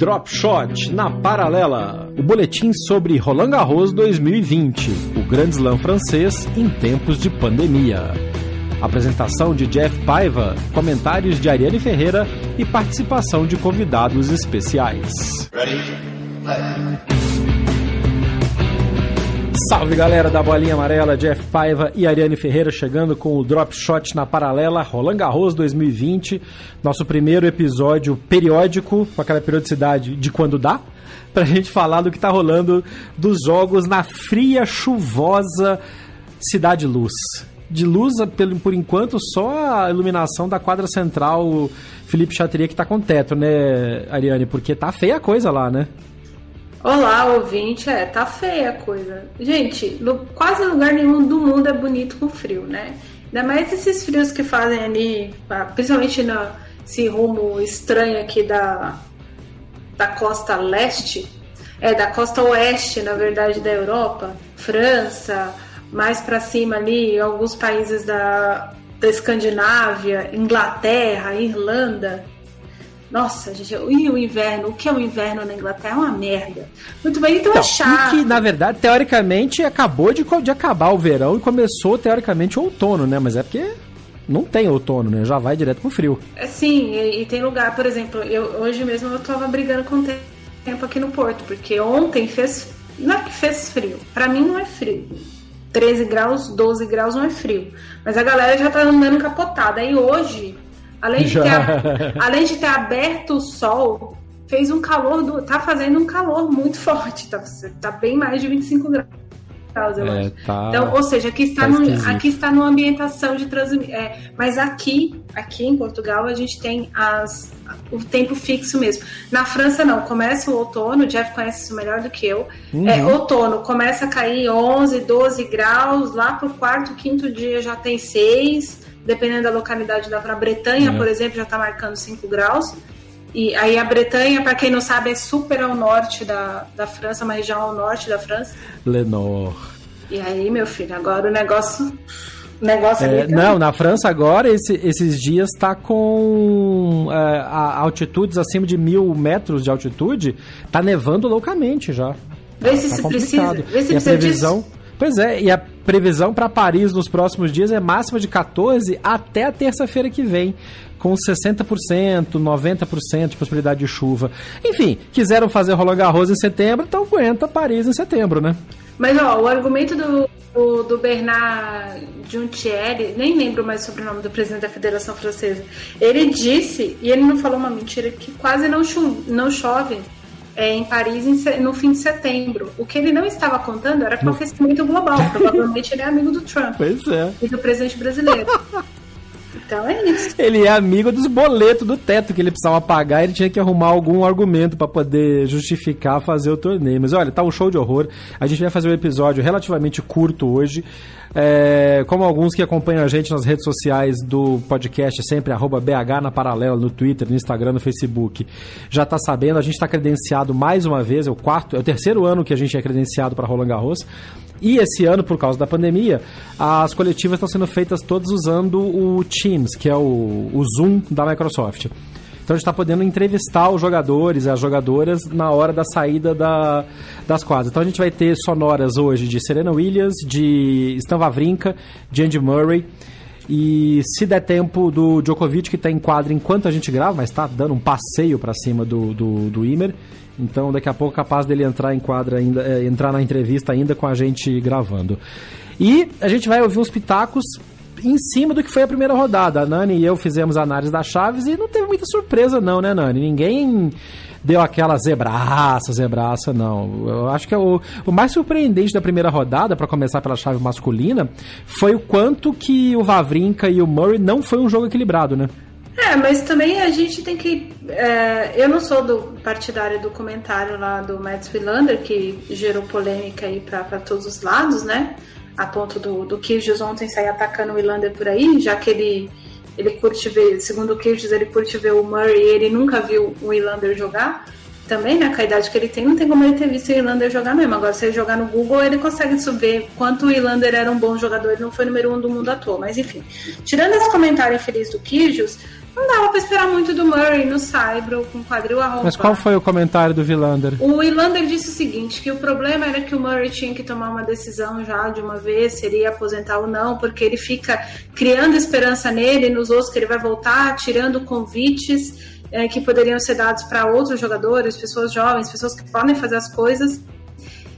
Drop Shot na paralela. O boletim sobre Roland Garros 2020, o Grand Slam francês em tempos de pandemia. Apresentação de Jeff Paiva, comentários de Ariane Ferreira e participação de convidados especiais. Ready? Salve galera da Bolinha Amarela, Jeff Paiva e Ariane Ferreira chegando com o Drop Shot na paralela Roland Garros 2020, nosso primeiro episódio periódico, com aquela periodicidade de quando dá, pra gente falar do que tá rolando dos jogos na fria, chuvosa Cidade Luz. De luz, por enquanto, só a iluminação da quadra central Felipe Chatrier que tá com teto, né, Ariane? Porque tá feia a coisa lá, né? Olá, ouvinte. É, tá feia a coisa. Gente, no, quase lugar nenhum do mundo é bonito com frio, né? Ainda mais esses frios que fazem ali, principalmente nesse rumo estranho aqui da, da costa leste, é, da costa oeste, na verdade, da Europa, França, mais para cima ali, alguns países da, da Escandinávia, Inglaterra, Irlanda. Nossa, gente, e o inverno? O que é o inverno na Inglaterra? É uma merda. Muito bem, então, então é chato. que, na verdade, teoricamente, acabou de, de acabar o verão e começou, teoricamente, o outono, né? Mas é porque não tem outono, né? Já vai direto pro frio. É, sim, e, e tem lugar, por exemplo, eu, hoje mesmo eu tava brigando com o tempo aqui no Porto, porque ontem fez. Não é que fez frio. Para mim não é frio. 13 graus, 12 graus não é frio. Mas a galera já tá andando capotada. Aí hoje Além de, ter, além de ter aberto o sol, fez um calor, do, tá fazendo um calor muito forte, tá, tá bem mais de 25 graus. É. Tá, então, ou seja, aqui está, tá no, aqui está numa ambientação de transmissão. É, mas aqui, aqui em Portugal, a gente tem as, o tempo fixo mesmo. Na França, não. Começa o outono, o Jeff conhece isso melhor do que eu. Uhum. É, outono, começa a cair 11, 12 graus, lá pro quarto, quinto dia já tem 6 dependendo da localidade da Bretanha, é. por exemplo, já está marcando 5 graus. E aí a Bretanha, para quem não sabe, é super ao norte da, da França, uma região ao norte da França. Lenor. E aí, meu filho, agora o negócio. O negócio é, não, na França agora, esse, esses dias está com é, altitudes acima de mil metros de altitude, tá nevando loucamente já. Vê se, tá se precisa. Vê se e precisa a previsão. Disso Pois é, e a previsão para Paris nos próximos dias é máxima de 14 até a terça-feira que vem, com 60%, 90% de possibilidade de chuva. Enfim, quiseram fazer Roland Garros em setembro, então aguenta Paris em setembro, né? Mas ó, o argumento do, do, do Bernard Juntieri, nem lembro mais sobre o nome do presidente da Federação Francesa, ele disse, e ele não falou uma mentira, que quase não chove, não chove é, em Paris em, no fim de setembro. O que ele não estava contando era que o aquecimento global. Provavelmente ele é amigo do Trump. Pois é. E do presidente brasileiro. Então é isso. Ele é amigo dos boletos do teto que ele precisava pagar. Ele tinha que arrumar algum argumento para poder justificar fazer o torneio. Mas olha, tá um show de horror. A gente vai fazer um episódio relativamente curto hoje. É, como alguns que acompanham a gente nas redes sociais do podcast, sempre arroba BH na paralela, no Twitter, no Instagram, no Facebook, já está sabendo, a gente está credenciado mais uma vez, é o quarto, é o terceiro ano que a gente é credenciado para Roland Garros. E esse ano, por causa da pandemia, as coletivas estão sendo feitas todas usando o Teams, que é o, o Zoom da Microsoft. Então a gente está podendo entrevistar os jogadores e as jogadoras na hora da saída da, das quadras. Então a gente vai ter sonoras hoje de Serena Williams, de Stan Wawrinka, de Andy Murray. E se der tempo do Djokovic, que está em quadra enquanto a gente grava, mas está dando um passeio para cima do, do, do Imer. Então, daqui a pouco, capaz dele entrar em quadra ainda, é, entrar na entrevista ainda com a gente gravando. E a gente vai ouvir uns pitacos em cima do que foi a primeira rodada. A Nani e eu fizemos análise das chaves e não teve muita surpresa, não, né, Nani? Ninguém deu aquela zebraça, zebraça, não. Eu acho que é o, o mais surpreendente da primeira rodada, para começar pela chave masculina, foi o quanto que o Vavrinka e o Murray não foi um jogo equilibrado, né? É, mas também a gente tem que. É, eu não sou do partidário do comentário lá do Mads Wilander, que gerou polêmica aí para todos os lados, né? A ponto do, do ontem sair atacando o Wilander por aí, já que ele ele curte ver, segundo o Kirchhoff, ele curte ver o Murray e ele nunca viu o Ilander jogar. Também, né, com a idade que ele tem, não tem como ele ter visto o Ilander jogar mesmo. Agora, se ele jogar no Google, ele consegue saber quanto o Ilander era um bom jogador. Ele não foi número um do mundo à toa. Mas, enfim, tirando esse comentário infeliz do Kirchhoff, não dava pra esperar muito do Murray no Saibro com quadril arrombado. Mas qual foi o comentário do Vilander? O Vilander disse o seguinte, que o problema era que o Murray tinha que tomar uma decisão já de uma vez, se ele ia aposentar ou não, porque ele fica criando esperança nele, nos outros que ele vai voltar, tirando convites é, que poderiam ser dados para outros jogadores, pessoas jovens, pessoas que podem fazer as coisas.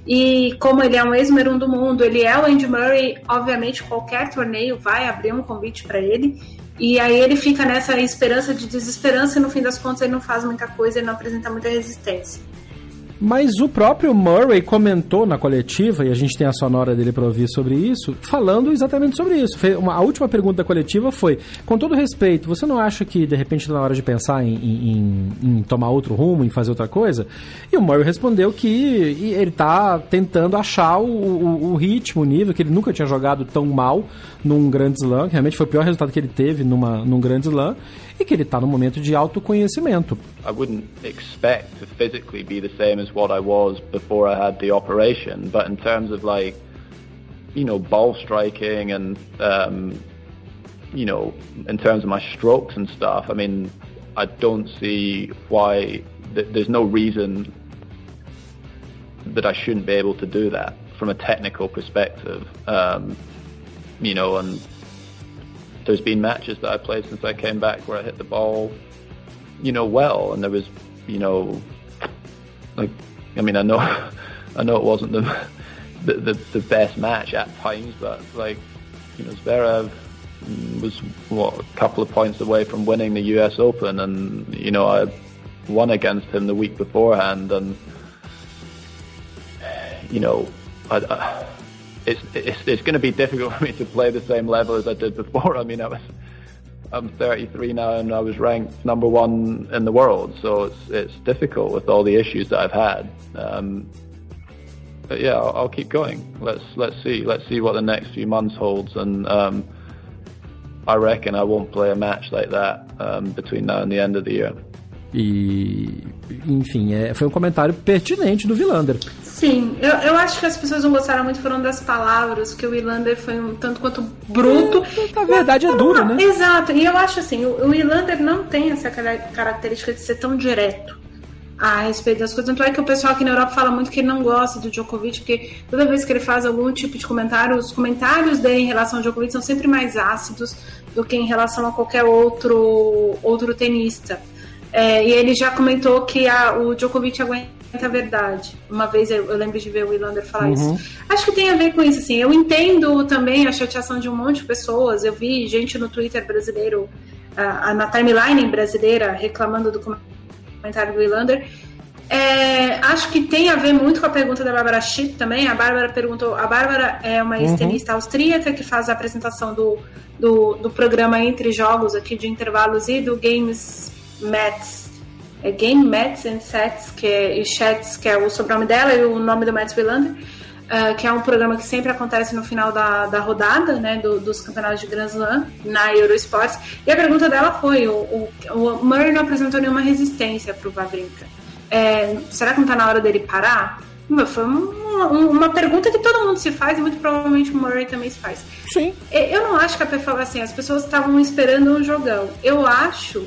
E como ele é um ex-número um do mundo, ele é o Andy Murray, obviamente qualquer torneio vai abrir um convite para ele. E aí ele fica nessa esperança de desesperança e no fim das contas ele não faz muita coisa, ele não apresenta muita resistência. Mas o próprio Murray comentou na coletiva, e a gente tem a sonora dele para ouvir sobre isso, falando exatamente sobre isso. Uma, a última pergunta da coletiva foi: com todo respeito, você não acha que de repente está na hora de pensar em, em, em, tomar outro rumo, em fazer outra coisa? E o Murray respondeu que ele está tentando achar o, o, o, ritmo, o nível, que ele nunca tinha jogado tão mal num grande slam, realmente foi o pior resultado que ele teve numa, num grande slam e que ele está no momento de autoconhecimento. I wouldn't expect to physically be the same as what I was before I had the operation, but in terms of like, you know, ball striking and, um, you know, in terms of my strokes and stuff, I mean, I don't see why th- there's no reason that I shouldn't be able to do that from a technical perspective. Um, you know, and there's been matches that I played since I came back where I hit the ball, you know, well, and there was, you know, like, I mean, I know, I know it wasn't the, the, the, the best match at times, but like, you know, Zverev was what a couple of points away from winning the U.S. Open, and you know, I won against him the week beforehand, and you know, I, I it's, it's, it's going to be difficult for me to play the same level as I did before. I mean, I was, I'm 33 now and I was ranked number one in the world. So it's, it's difficult with all the issues that I've had. Um, but yeah, I'll, I'll, keep going. Let's, let's see, let's see what the next few months holds. And, um, I reckon I won't play a match like that, um, between now and the end of the year. E, enfim, é, foi um comentário pertinente do Vilander. Sim, eu, eu acho que as pessoas não gostaram muito foram das palavras, que o Wilander foi um tanto quanto bruto. É, na verdade é duro, né? Exato, e eu acho assim, o, o não tem essa característica de ser tão direto a respeito das coisas. Tanto é que o pessoal aqui na Europa fala muito que ele não gosta do Djokovic, porque toda vez que ele faz algum tipo de comentário, os comentários dele em relação ao Djokovic são sempre mais ácidos do que em relação a qualquer outro, outro tenista. É, e ele já comentou que a, o Djokovic aguenta a verdade. Uma vez eu, eu lembro de ver o Willander falar uhum. isso. Acho que tem a ver com isso, assim. Eu entendo também a chateação de um monte de pessoas. Eu vi gente no Twitter brasileiro, uh, na timeline brasileira, reclamando do comentário do Willander. É, acho que tem a ver muito com a pergunta da Bárbara Schitt também. A Bárbara perguntou. A Bárbara é uma uhum. tenista austríaca que faz a apresentação do, do, do programa Entre Jogos aqui de intervalos e do Games Mets é Game Mets and Sets, que é, e Chats, que é o sobrenome dela e o nome do Mets Willander, uh, que é um programa que sempre acontece no final da, da rodada, né, do, dos campeonatos de Grand Slam, na Eurosports. E a pergunta dela foi, o, o, o Murray não apresentou nenhuma resistência para o Vavrinka. É, será que não está na hora dele parar? Foi uma, uma, pergunta que todo mundo se faz e muito provavelmente o Murray também se faz. Sim. Eu não acho que a pessoa, assim, as pessoas estavam esperando um jogão. Eu acho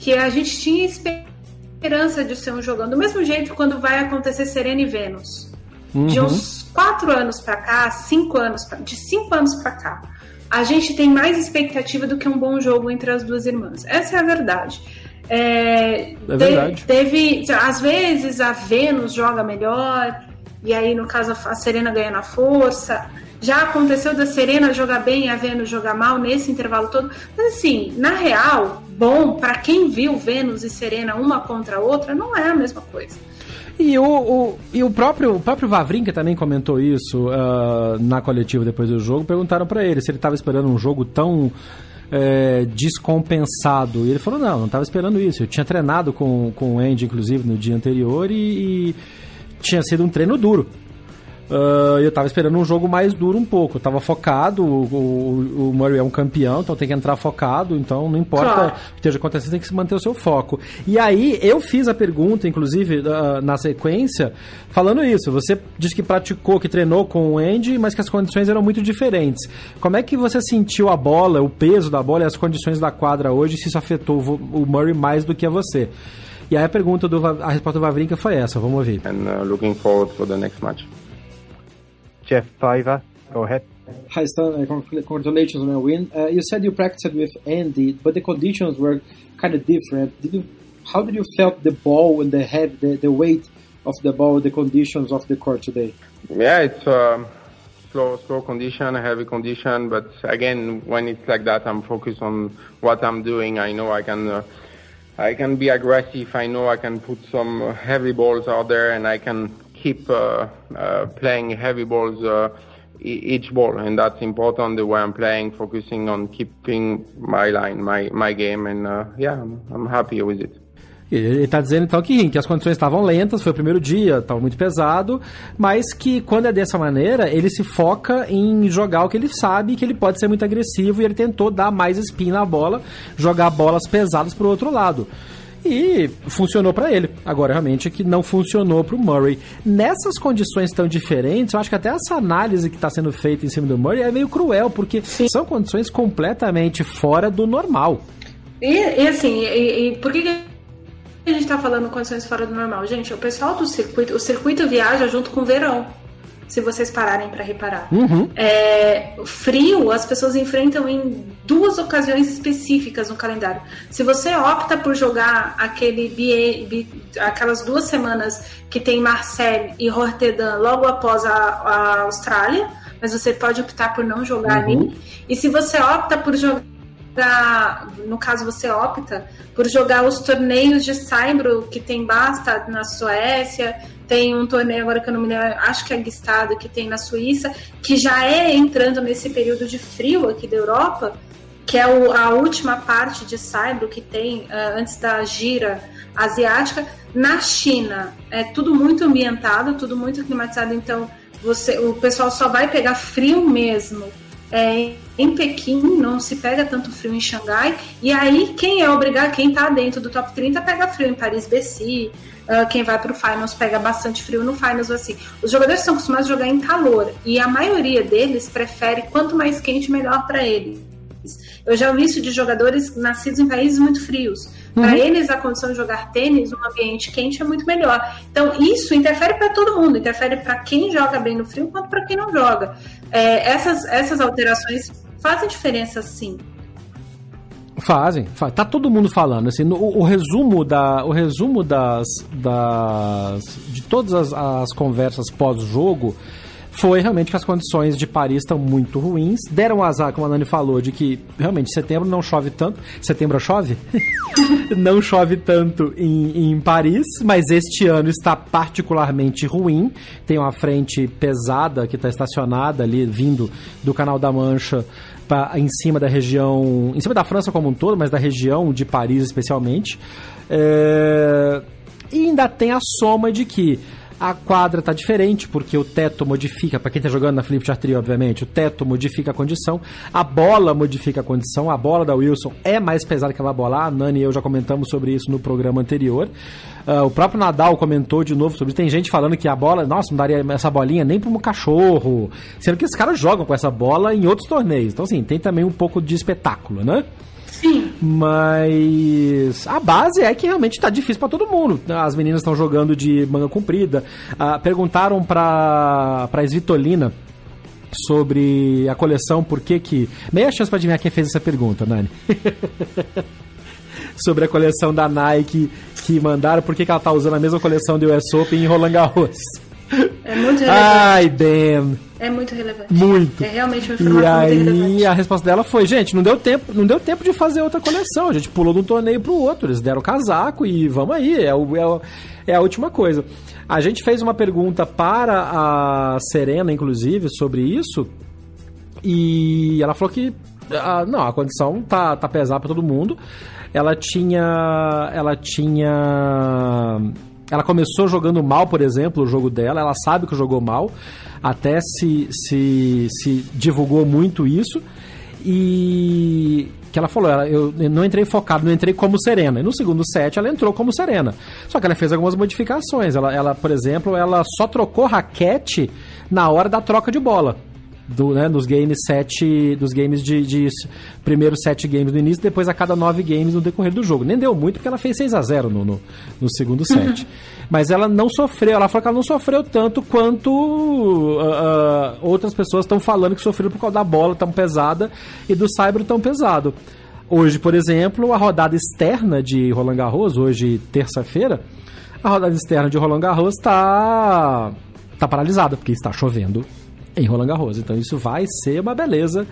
que a gente tinha esperança de ser um jogão. Do mesmo jeito quando vai acontecer Serena e Vênus. Uhum. De uns quatro anos para cá, cinco anos, pra, de cinco anos para cá, a gente tem mais expectativa do que um bom jogo entre as duas irmãs. Essa é a verdade. É, é verdade. Teve, às vezes a Vênus joga melhor, e aí no caso a Serena ganha na força. Já aconteceu da Serena jogar bem e a Vênus jogar mal nesse intervalo todo. Mas assim, na real, bom, para quem viu Vênus e Serena uma contra a outra, não é a mesma coisa. E o, o, e o próprio, o próprio Vavrinka também comentou isso uh, na coletiva depois do jogo. Perguntaram para ele se ele estava esperando um jogo tão é, descompensado. E ele falou: não, não estava esperando isso. Eu tinha treinado com, com o Andy, inclusive, no dia anterior e, e tinha sido um treino duro. Uh, eu tava esperando um jogo mais duro um pouco. Eu tava focado, o, o, o, Murray é um campeão, então tem que entrar focado, então não importa claro. o que esteja acontecendo, tem que manter o seu foco. E aí eu fiz a pergunta, inclusive, uh, na sequência, falando isso. Você disse que praticou, que treinou com o Andy, mas que as condições eram muito diferentes. Como é que você sentiu a bola, o peso da bola e as condições da quadra hoje, se isso afetou o Murray mais do que a você? E aí a pergunta do a resposta do Vavrinka foi essa, vamos ouvir. And uh, looking forward for the next match. Jeff Piver. Go ahead. Hi, Stan. Uh, congratulations on your win. Uh, you said you practiced with Andy, but the conditions were kind of different. Did you? How did you felt the ball and the head, the, the weight of the ball, the conditions of the court today? Yeah, it's um, slow, slow condition, heavy condition. But again, when it's like that, I'm focused on what I'm doing. I know I can. Uh, I can be aggressive. I know I can put some heavy balls out there, and I can keep uh, uh, playing heavy balls uh, each ball, and that's important. The way I'm playing, focusing on keeping my line, my my game, and yeah, I'm, I'm happy with it. Ele está dizendo então que, que as condições estavam lentas, foi o primeiro dia, estava muito pesado, mas que quando é dessa maneira, ele se foca em jogar o que ele sabe, que ele pode ser muito agressivo e ele tentou dar mais spin na bola, jogar bolas pesadas para o outro lado. E funcionou para ele. Agora, realmente, é que não funcionou para o Murray. Nessas condições tão diferentes, eu acho que até essa análise que está sendo feita em cima do Murray é meio cruel, porque Sim. são condições completamente fora do normal. E, e assim, e, e por que a gente está falando condições fora do normal? Gente, o pessoal do circuito, o circuito viaja junto com o verão se vocês pararem para reparar. Uhum. É, frio, as pessoas enfrentam em duas ocasiões específicas no calendário. Se você opta por jogar aquele BA, B, aquelas duas semanas que tem Marseille e Rotterdam logo após a, a Austrália, mas você pode optar por não jogar uhum. ali. E se você opta por jogar no caso você opta por jogar os torneios de Saibro que tem Basta na Suécia, tem um torneio agora que eu não me lembro, acho que é Gstado, que tem na Suíça, que já é entrando nesse período de frio aqui da Europa, que é o, a última parte de Saibro que tem uh, antes da gira asiática. Na China é tudo muito ambientado, tudo muito climatizado, então você, o pessoal só vai pegar frio mesmo é, em Pequim, não se pega tanto frio em Xangai, e aí quem é obrigado, quem está dentro do top 30 pega frio em Paris-Bercy, uh, quem vai para o Finals pega bastante frio no Finals, assim. Os jogadores são acostumados a jogar em calor, e a maioria deles prefere quanto mais quente, melhor para eles. Eu já ouvi isso de jogadores nascidos em países muito frios. Uhum. Para eles, a condição de jogar tênis num ambiente quente é muito melhor. Então, isso interfere para todo mundo, interfere para quem joga bem no frio quanto para quem não joga. É, essas, essas alterações fazem diferença sim. Fazem, faz. tá todo mundo falando assim, no, o, resumo da o resumo das, das de todas as, as conversas pós-jogo foi realmente que as condições de Paris estão muito ruins. Deram azar, como a Nani falou, de que realmente setembro não chove tanto. Setembro chove? não chove tanto em, em Paris, mas este ano está particularmente ruim. Tem uma frente pesada que está estacionada ali, vindo do Canal da Mancha pra, em cima da região, em cima da França como um todo, mas da região de Paris especialmente. É... E ainda tem a soma de que a quadra tá diferente, porque o teto modifica, para quem tá jogando na Flip Chart obviamente, o teto modifica a condição, a bola modifica a condição, a bola da Wilson é mais pesada que aquela bola, a Nani e eu já comentamos sobre isso no programa anterior. Uh, o próprio Nadal comentou de novo sobre isso. Tem gente falando que a bola, nossa, não daria essa bolinha nem para um cachorro. Sendo que esses caras jogam com essa bola em outros torneios. Então, assim, tem também um pouco de espetáculo, né? Sim. Mas a base é que realmente tá difícil para todo mundo. As meninas estão jogando de manga comprida. Ah, perguntaram pra, pra Svitolina sobre a coleção, por que que... Meia chance pra adivinhar quem fez essa pergunta, Nani. sobre a coleção da Nike que mandaram, por que, que ela tá usando a mesma coleção do US Open em Roland Garros. É muito relevante. Ai, damn. É muito relevante. Muito. É realmente uma E informação muito aí relevante. a resposta dela foi, gente, não deu tempo, não deu tempo de fazer outra coleção. A gente pulou de um torneio pro outro, eles deram casaco e vamos aí, é, o, é, o- é a última coisa. A gente fez uma pergunta para a Serena, inclusive, sobre isso, e ela falou que ah, não, a condição tá, tá pesada para todo mundo. Ela tinha. Ela tinha. Ela começou jogando mal, por exemplo, o jogo dela. Ela sabe que jogou mal. Até se, se, se divulgou muito isso. E que ela falou, ela, eu não entrei focado, não entrei como Serena. E no segundo set ela entrou como Serena. Só que ela fez algumas modificações. Ela, ela por exemplo, ela só trocou raquete na hora da troca de bola do, né, dos games sete, dos games de, de primeiro sete games no início, depois a cada nove games no decorrer do jogo. Nem deu muito porque ela fez 6 a 0 no, no, no segundo set. Mas ela não sofreu, ela falou que ela não sofreu tanto quanto ah, ah, outras pessoas estão falando que sofreram por causa da bola tão pesada e do Cyber tão pesado. Hoje, por exemplo, a rodada externa de Roland Garros, hoje terça-feira, a rodada externa de Roland Garros está tá paralisada, porque está chovendo em Roland Garros. Então isso vai ser uma beleza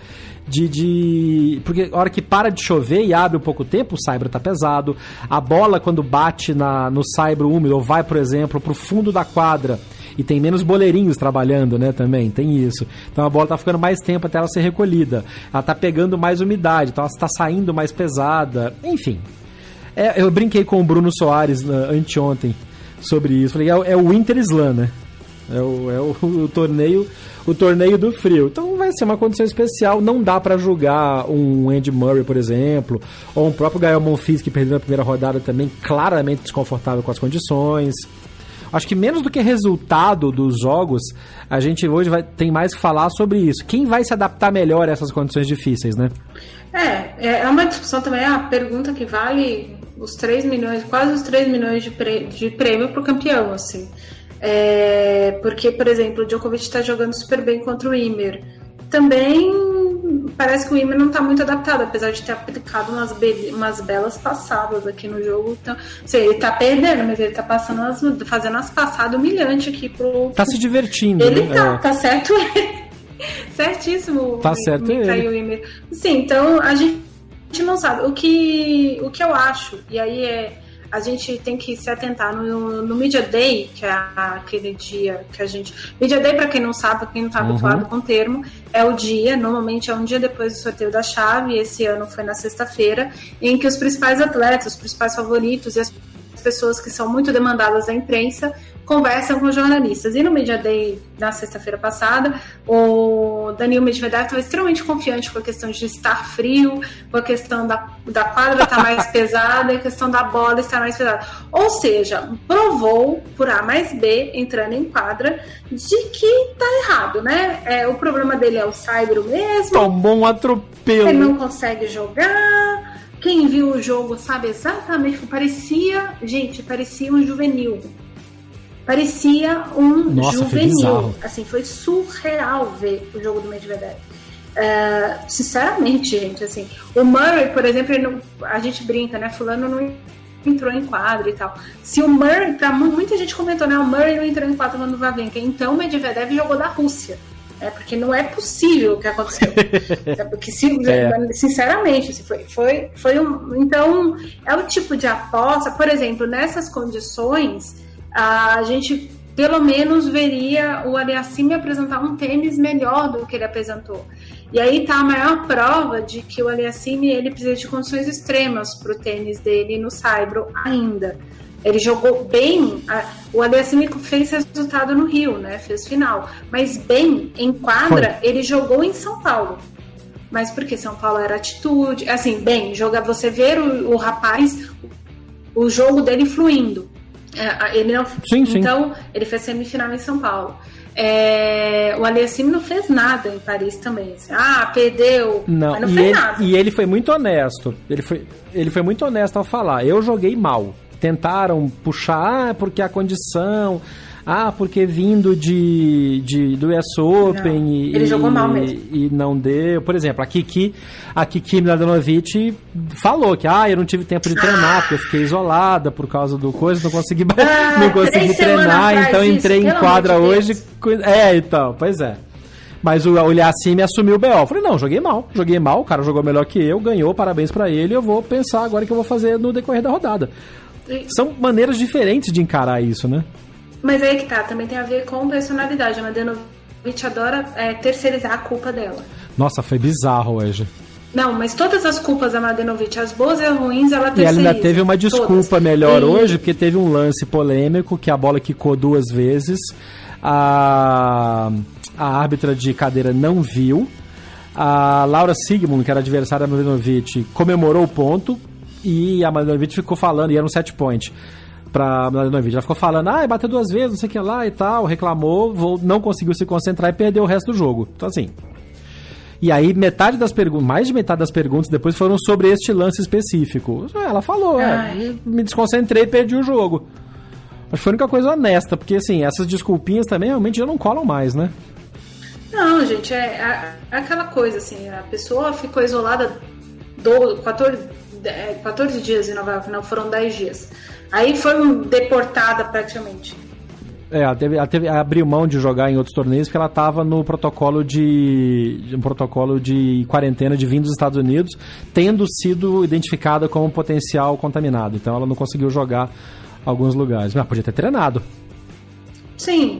de, de. Porque a hora que para de chover e abre um pouco tempo, o saibro tá pesado. A bola, quando bate na, no saibro úmido, ou vai, por exemplo, pro fundo da quadra. E tem menos boleirinhos trabalhando, né? Também tem isso. Então a bola tá ficando mais tempo até ela ser recolhida. Ela tá pegando mais umidade, então ela está saindo mais pesada. Enfim, é, eu brinquei com o Bruno Soares né, anteontem sobre isso. Falei, é, é o Winter Slam, né? É o, é o, o torneio o torneio do frio. Então vai ser uma condição especial. Não dá pra julgar um Andy Murray, por exemplo, ou um próprio Gael Monfils que perdeu na primeira rodada também claramente desconfortável com as condições. Acho que menos do que resultado dos jogos, a gente hoje vai, tem mais que falar sobre isso. Quem vai se adaptar melhor a essas condições difíceis, né? É, é uma discussão também, a pergunta que vale os 3 milhões, quase os 3 milhões de, prê- de prêmio pro campeão, assim. É, porque, por exemplo, o Djokovic está jogando super bem contra o Imer. Também parece que o Imer não está muito adaptado, apesar de ter aplicado umas, be- umas belas passadas aqui no jogo. Então, sei, ele tá perdendo, mas ele tá passando as, fazendo as passadas humilhantes aqui pro. Tá se divertindo, Ele né? tá, É. tá certo ele. Certíssimo. Tá certo ele. Sim, então a gente não sabe. O que, o que eu acho, e aí é. A gente tem que se atentar no, no Media Day, que é aquele dia que a gente. Media Day, para quem não sabe, quem não tá Uhum. habituado com o termo, é o dia, normalmente é um dia depois do sorteio da chave, esse ano foi na sexta-feira, em que os principais atletas, os principais favoritos e as pessoas que são muito demandadas da imprensa conversam com jornalistas. E no Media Day, na sexta-feira passada, o Daniel Medvedev estava extremamente confiante com a questão de estar frio, com a questão da, da quadra estar mais pesada e a questão da bola estar mais pesada. Ou seja, provou por A mais B, entrando em quadra, de que tá errado, né? É, o problema dele é o Saibro mesmo, Tomou um atropelo. ele não consegue jogar. Quem viu o jogo sabe exatamente. Parecia, gente, parecia um juvenil. Parecia um Nossa, foi juvenil. bizarro. Assim, foi surreal ver o jogo do Medvedev. É, sinceramente, gente, assim, o Murray, por exemplo, não- a gente brinca, né? Fulano não entrou em quadra e tal. Se o Murray, pra mu- muita gente comentou, né? O Murray não entrou em quadra quando o Vavenka, então o Medvedev jogou da Rússia. É porque não é possível o que aconteceu. É porque, É. sinceramente, assim, foi, foi, foi um. Então, é o tipo de aposta, por exemplo, nessas condições, a gente pelo menos veria o Aliassime apresentar um tênis melhor do que ele apresentou. E aí tá a maior prova de que o Aliassime ele precisa de condições extremas para o tênis dele no Saibro ainda. Ele jogou bem, o Aliassime fez resultado no Rio, né? Fez final. Mas bem, em quadra, ele jogou em São Paulo. Mas porque São Paulo era atitude, assim, bem, joga você ver o, o rapaz, o jogo dele fluindo. É, ele não, Sim, sim. então, ele fez semifinal em São Paulo. É, o Aliassime não fez nada em Paris também. assim, ah, perdeu, Não, mas não e, fez ele, nada. e ele foi muito honesto. Ele foi, ele foi muito honesto ao falar. Eu joguei mal. Tentaram puxar, ah, porque a condição. Ah, porque vindo de, de do US Open Não, e, ele jogou mal mesmo. e não deu. Por exemplo, a Kiki, a Kiki Mladenovic falou que ah, eu não tive tempo de treinar, porque eu fiquei isolada por causa do coisa, não consegui, Ah, não consegui treinar, então isso, entrei em quadra de hoje. É, então, pois é. Mas o Olhacime assumiu o BO. Eu falei, não, joguei mal. Joguei mal, o cara jogou melhor que eu, ganhou, parabéns pra ele. Eu vou pensar agora o que eu vou fazer no decorrer da rodada. São maneiras diferentes de encarar isso, né? Mas aí que tá, também tem a ver com personalidade. A Mladenovic adora é, terceirizar a culpa dela. Nossa, foi bizarro hoje. Não, mas todas as culpas da Mladenovic, as boas e as ruins, ela E ela terceiriza. ainda teve uma desculpa Todas. melhor E- hoje, porque teve um lance polêmico que a bola quicou duas vezes. A, a árbitra de cadeira não viu. A Laura Sigmund, que era adversária da Mladenovic, comemorou o ponto e a Mladenovic ficou falando, e era um set point pra Mladenovic. Ela ficou falando, ah, bateu duas vezes, não sei o que lá e tal, reclamou, vol- não conseguiu se concentrar e perdeu o resto do jogo. Então, assim, e aí, metade das perguntas, mais de metade das perguntas depois foram sobre este lance específico. Ela falou, é, me desconcentrei e perdi o jogo. Acho que foi a única coisa honesta, porque assim, essas desculpinhas também realmente já não colam mais, né? Não, gente, é, a- é aquela coisa assim, a pessoa ficou isolada do, 14, é, 14 dias em Nova York, não foram 10 dias. Aí foi deportada praticamente. É, ela, teve, ela teve, abriu mão de jogar em outros torneios porque ela estava no protocolo de, de um protocolo de quarentena de vindo dos Estados Unidos, tendo sido identificada como potencial contaminado. Então ela não conseguiu jogar alguns lugares. Mas podia ter treinado. Sim,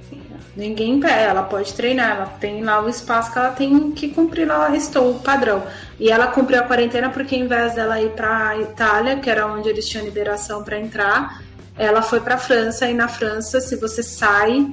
ninguém impede, ela pode treinar, ela tem lá o espaço que ela tem que cumprir lá o restou, o padrão. E ela cumpriu a quarentena porque ao invés dela ir para Itália, que era onde eles tinham liberação para entrar, ela foi para França e na França, se você sai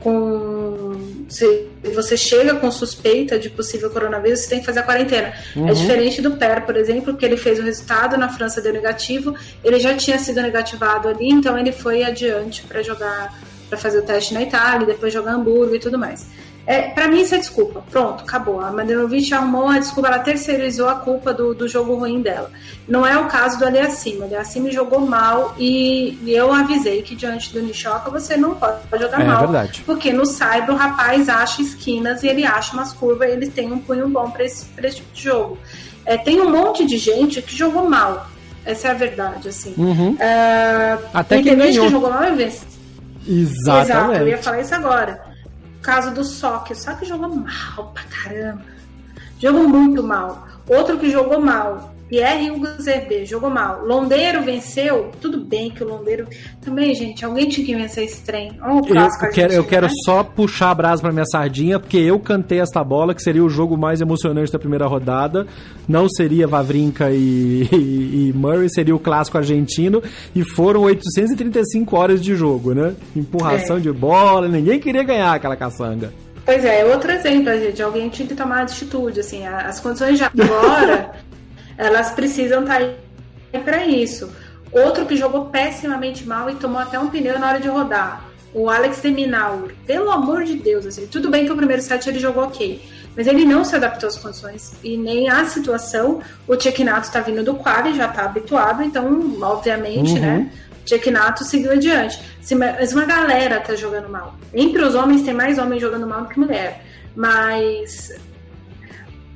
com se você chega com suspeita de possível coronavírus, você tem que fazer a quarentena. É diferente do PER, por exemplo, que ele fez o resultado na França deu negativo, ele já tinha sido negativado ali, então ele foi adiante para jogar para fazer o teste na Itália, depois jogar Hamburgo e tudo mais. É, para mim isso é desculpa. Pronto, acabou. A Mandanovic arrumou a desculpa, ela terceirizou a culpa do, do jogo ruim dela. Não é o caso do Aliassime. O Aliassime jogou mal e, e eu avisei que diante do Nishoka você não pode jogar É, mal. verdade. Porque no Cyber o rapaz acha esquinas e ele acha umas curvas e ele tem um punho bom para esse, pra esse tipo de jogo. É, tem um monte de gente que jogou mal. Essa é a verdade, assim. Uhum. É, Até tem quem gente que jogou mal e vence. Exatamente. Exato, eu ia falar isso agora. Caso do Sock, o Sock jogou mal pra caramba. Jogou muito mal. Outro que jogou mal, Pierre Hugo Zerbe, jogou mal. Londeiro venceu, tudo bem que o Londeiro. Também, gente, alguém tinha que vencer esse trem. Olha o Eu clássico quero, eu quero né? só puxar a brasa pra minha sardinha, porque eu cantei esta bola, que seria o jogo mais emocionante da primeira rodada. Não seria Vavrinka e, e- e Murray, seria o clássico argentino. E foram 835 horas de jogo, né? Empurração É. de bola, ninguém queria ganhar aquela caçanga. Pois é, outro exemplo, gente. Alguém tinha que tomar atitude. Assim, as condições de agora, elas precisam estar aí para isso. Outro que jogou pessimamente mal e tomou até um pneu na hora de rodar. O Alex de Minaur. Pelo amor de Deus, assim, tudo bem que o primeiro set ele jogou ok. Mas ele não se adaptou às condições e nem à situação. O Tchekinato está vindo do quali, já está habituado, então, obviamente, Uhum. né? Tchekinato seguiu adiante. Mas uma galera tá jogando mal. Entre os homens tem mais homens jogando mal do que mulher. Mas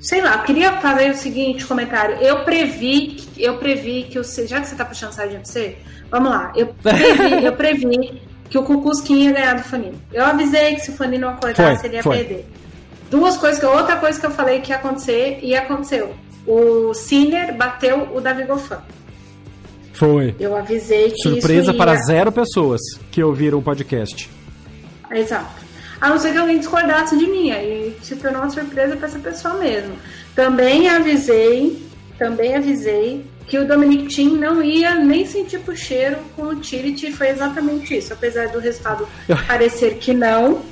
sei lá, eu queria fazer o seguinte comentário. Eu previ, eu previ que o já que você tá puxando sardinha pra você, vamos lá. Eu previ, eu previ que o Cucusquinha ia ganhar do Fanino. Eu avisei que se o Fanino acordasse, ele ia foi. perder. Duas coisas que outra coisa que eu falei que ia acontecer e aconteceu. O Sinner bateu o Davi Goffin. Foi. Eu avisei que Surpresa ia... para zero pessoas que ouviram o podcast. Exato. A não ser que alguém discordasse de mim, aí se tornou uma surpresa para essa pessoa mesmo. Também avisei, também avisei que o Dominic Thiem não ia nem sentir pro cheiro com o Tirit, e foi exatamente isso. Apesar do resultado parecer que não,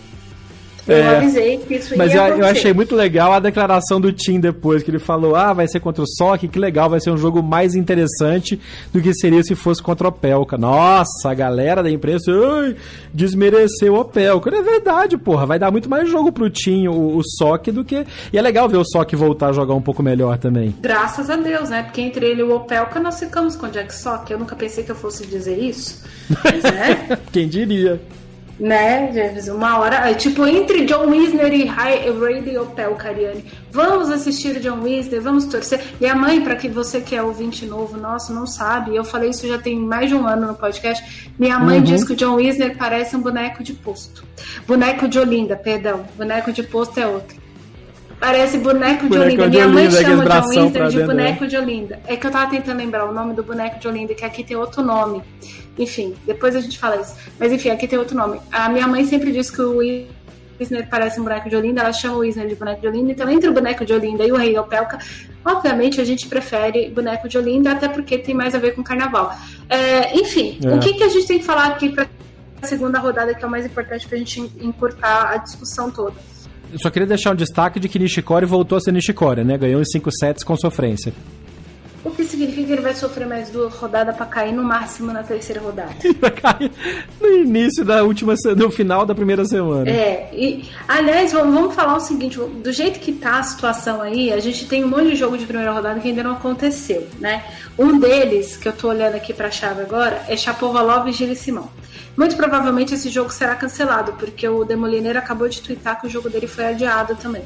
eu É. avisei que isso Mas ia eu, eu achei muito legal a declaração do Tim depois, que ele falou: ah, vai ser contra o Sock, que legal, vai ser um jogo mais interessante do que seria se fosse contra o Opelka. Nossa, a galera da imprensa ai, desmereceu o Opelka. Não é verdade, porra, vai dar muito mais jogo pro Tim, o, o Sock, do que. E é legal ver o Sock voltar a jogar um pouco melhor também. Graças a Deus, né? Porque entre ele e o Opelka nós ficamos com o Jack Sock. Eu nunca pensei que eu fosse dizer isso. Mas é. Quem diria? Né, James? Uma hora. Tipo, entre John Wisner e Ray Opel, Cariani. Vamos assistir o John Wisner, vamos torcer. E a mãe, para que você que é ouvinte novo, nosso, não sabe, eu falei isso já tem mais de um ano no podcast. Minha mãe uhum. diz que o John Wisner parece um boneco de posto. Boneco de Olinda, perdão. Boneco de posto é outro. Parece boneco de Olinda. Minha mãe Olinda, chama John Wisner de boneco de Olinda. É que eu tava tentando lembrar o nome do boneco de Olinda, que aqui tem outro nome. Enfim, depois a gente fala isso. Mas enfim, aqui tem outro nome. A minha mãe sempre diz que o Wisner parece um boneco de Olinda, ela chama o Wisner de boneco de Olinda. Então, entre o boneco de Olinda e o Rei Opelka, obviamente a gente prefere boneco de Olinda, até porque tem mais a ver com carnaval. É, enfim, é. o que, que a gente tem que falar aqui para a segunda rodada, que é o mais importante para a gente encurtar a discussão toda? Eu só queria deixar um destaque de que Nishikori voltou a ser Nishikori, né? Ganhou em 5 sets com sofrência. O que significa que ele vai sofrer mais duas rodadas para cair no máximo na terceira rodada. vai cair no início da última, no final da primeira semana. É, e aliás, vamos falar o seguinte: do jeito que tá a situação aí, a gente tem um monte de jogo de primeira rodada que ainda não aconteceu, né? Um deles, que eu tô olhando aqui pra chave agora, é Chapovalov e Gilles Simão. Muito provavelmente esse jogo será cancelado, porque o Demoliner acabou de twittar que o jogo dele foi adiado também.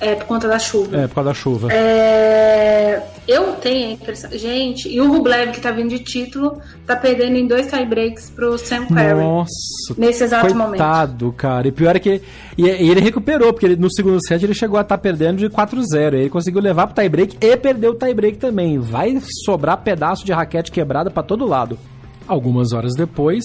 É, por conta da chuva. É, por causa da chuva. É, eu tenho a impressão. Gente, e o Rublev, que tá vindo de título, tá perdendo em dois tiebreaks pro Sam Querrey. Nossa. Nesse exato coitado, momento. Coitado, cara. E pior é que. E, e ele recuperou, porque ele, no segundo set ele chegou a estar tá perdendo de 4-0. Ele conseguiu levar pro tiebreak e perdeu o tiebreak também. Vai sobrar pedaço de raquete quebrada para todo lado. Algumas horas depois,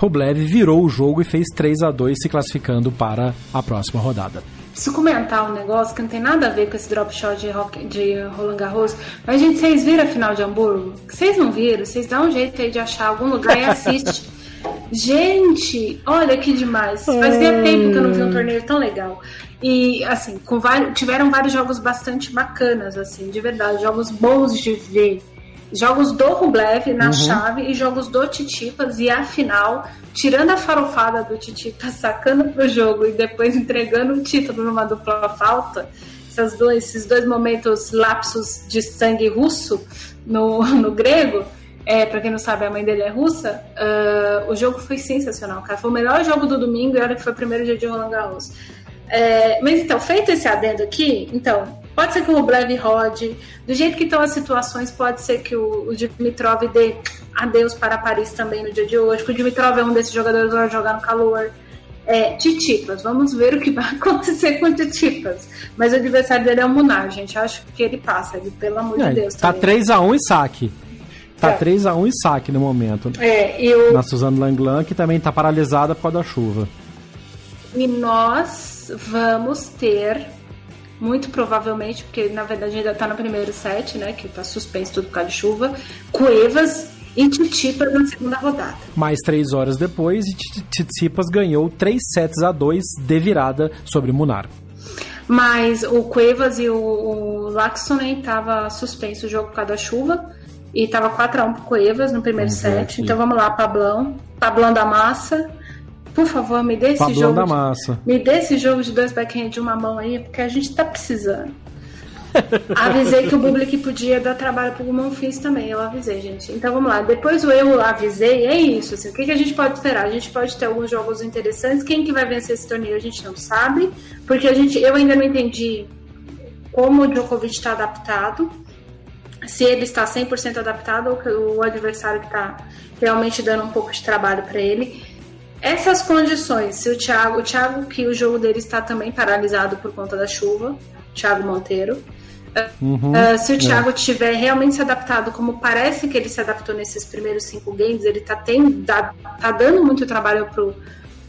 Rublev virou o jogo e fez 3 a 2 se classificando para a próxima rodada. Preciso comentar um negócio que não tem nada a ver com esse drop shot de, rock, de Roland Garros. Mas, gente, vocês viram a final de Hamburgo? Vocês não viram? Vocês dão um jeito aí de achar algum lugar e assiste. gente, olha que demais. Fazia tempo que eu não vi um torneio tão legal. E, assim, com vários, tiveram vários jogos bastante bacanas, assim, de verdade. Jogos bons de ver jogos do Rublev na uhum. chave e jogos do Titipas e afinal, tirando a farofada do Titipas, sacando pro jogo e depois entregando o título numa dupla falta, essas dois, esses dois momentos lapsos de sangue russo no, no grego, é, para quem não sabe, a mãe dele é russa, uh, o jogo foi sensacional, cara. Foi o melhor jogo do domingo e olha que foi o primeiro dia de Roland Garros. É, mas então, feito esse adendo aqui, então, Pode ser que o Rublev rode. Do jeito que estão as situações, pode ser que o, o Dimitrov dê adeus para Paris também no dia de hoje. Porque o Dimitrov é um desses jogadores que vai jogar no calor. É, Titipas, vamos ver o que vai acontecer com o Titipas. Mas o adversário dele é o Munar, gente. Acho que ele passa, ele, pelo amor de Deus. Tá 3x1 e saque. Tá é. 3x1 e saque no momento. É, eu... Na Suzane Langlan, que também tá paralisada por causa da chuva. E nós vamos ter muito provavelmente, porque na verdade ainda tá no primeiro set, né? Que tá suspenso tudo por causa de chuva. Cuevas e Titipas na segunda rodada. Mais três horas depois, Titipas ganhou três sets a dois de virada sobre Munar. Mas o Cuevas e o, o Laxonen tava suspenso o jogo por causa da chuva. E tava 4x1 pro Cuevas no primeiro set. Então vamos lá, Pablão. Pablão da massa. Por favor, me dê esse Pablão jogo. da massa. De, me dê esse jogo de dois backhand de uma mão aí, porque a gente tá precisando. avisei que o Public podia dar trabalho pro Monfils também, eu avisei, gente. Então vamos lá. Depois o eu avisei, é isso. Assim, o que, que a gente pode esperar? A gente pode ter alguns jogos interessantes. Quem que vai vencer esse torneio a gente não sabe, porque a gente, eu ainda não entendi como o Djokovic está adaptado, se ele está 100% adaptado ou o adversário que está realmente dando um pouco de trabalho para ele essas condições, se o Thiago, o Thiago que o jogo dele está também paralisado por conta da chuva, Thiago Monteiro. Uhum, uh, se o Thiago é. tiver realmente se adaptado, como parece que ele se adaptou nesses primeiros cinco games, ele tá, tem, tá, tá dando muito trabalho pro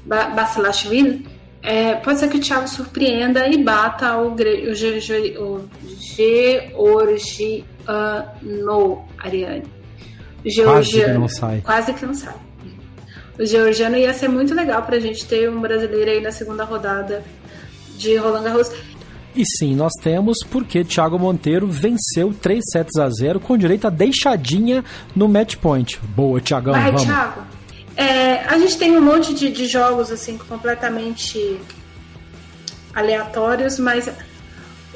Basilashvili, é, pode ser que o Thiago surpreenda e bata o, o, o, o Georgiano Ariane. Quase que não sai. Quase que não sai o georgiano ia ser muito legal pra gente ter um brasileiro aí na segunda rodada de Roland Garros. E sim, nós temos porque Thiago Monteiro venceu 3 sets a 0 com direito a deixadinha no match point. Boa, Thiagão, Vai, vamos. Thiago. É, a gente tem um monte de, de jogos assim completamente aleatórios, mas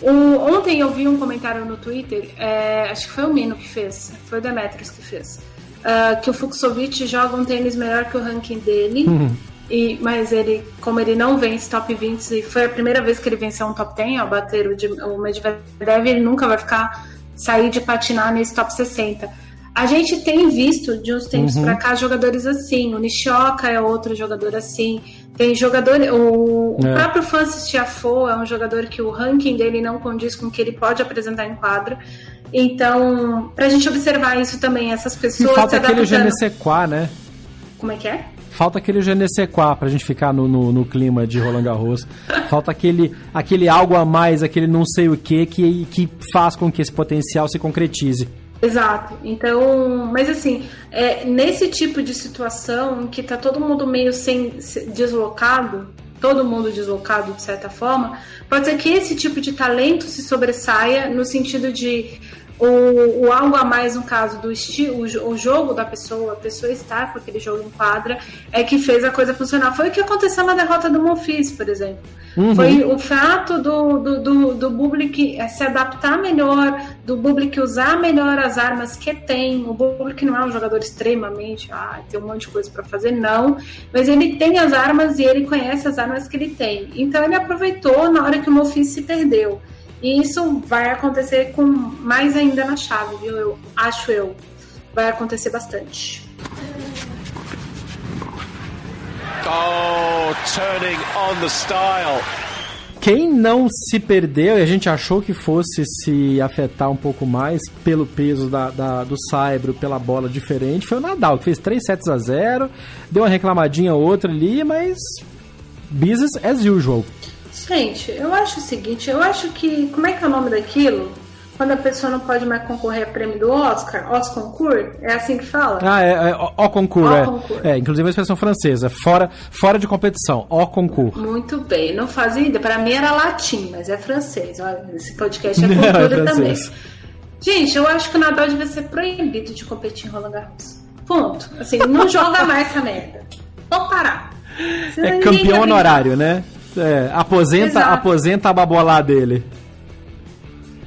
o, ontem eu vi um comentário no Twitter, é, acho que foi o Mino que fez, foi o Demetrius que fez uh, que o Fuxovic joga um tênis melhor que o ranking dele. Uhum. E, mas ele, como ele não vence top 20 e foi a primeira vez que ele venceu um top 10 ao bater o, o Medvedev, ele nunca vai ficar sair de patinar nesse top 60. A gente tem visto de uns tempos uhum. para cá jogadores assim. O Nishioka é outro jogador assim. Tem jogador. O, é. o próprio Francis Tiafoe é um jogador que o ranking dele não condiz com o que ele pode apresentar em quadro. Então, pra gente observar isso também, essas pessoas. E falta aquele GNC4, né? Como é que é? Falta aquele GNC4 pra gente ficar no, no, no, clima de Roland Garros. Falta aquele, aquele algo a mais, aquele não sei o que, que que faz com que esse potencial se concretize. Exato. Então, mas assim, é, nesse tipo de situação que tá todo mundo meio sem deslocado, todo mundo deslocado de certa forma, pode ser que esse tipo de talento se sobressaia no sentido de o, o, algo a mais no caso do estilo, o, jogo da pessoa, a pessoa estar com aquele jogo em quadra, é que fez a coisa funcionar. Foi o que aconteceu na derrota do Monfils, por exemplo. Uhum. Foi o fato do, do, do, do Bublik se adaptar melhor, do Bublik usar melhor as armas que tem. O Bublik não é um jogador extremamente, ah, tem um monte de coisa para fazer, não. Mas ele tem as armas e ele conhece as armas que ele tem. Então ele aproveitou na hora que o Monfils se perdeu. E isso vai acontecer com mais ainda na chave, viu? Eu acho eu. Vai acontecer bastante. Oh, turning on the style. Quem não se perdeu e a gente achou que fosse se afetar um pouco mais pelo peso da, da, do Saibro, pela bola diferente, foi o Nadal, que fez 3 sets a 0, deu uma reclamadinha outra ali, mas business as usual. Gente, eu acho o seguinte, eu acho que. Como é que é o nome daquilo? Quando a pessoa não pode mais concorrer a prêmio do Oscar, Oscar Concours, é assim que fala? Ah, é, é o Concours, é. Concours. é. Inclusive a expressão francesa, fora, fora de competição, o Concours. Muito bem, não fazia ainda. Para mim era latim, mas é francês. Olha, esse podcast é cultura não, é também. Gente, eu acho que o Nadal devia ser proibido de competir em Roland Garros. Ponto. Assim, não joga mais essa merda. Vou parar. é campeão honorário, né? É, aposenta, aposenta a babolá dele.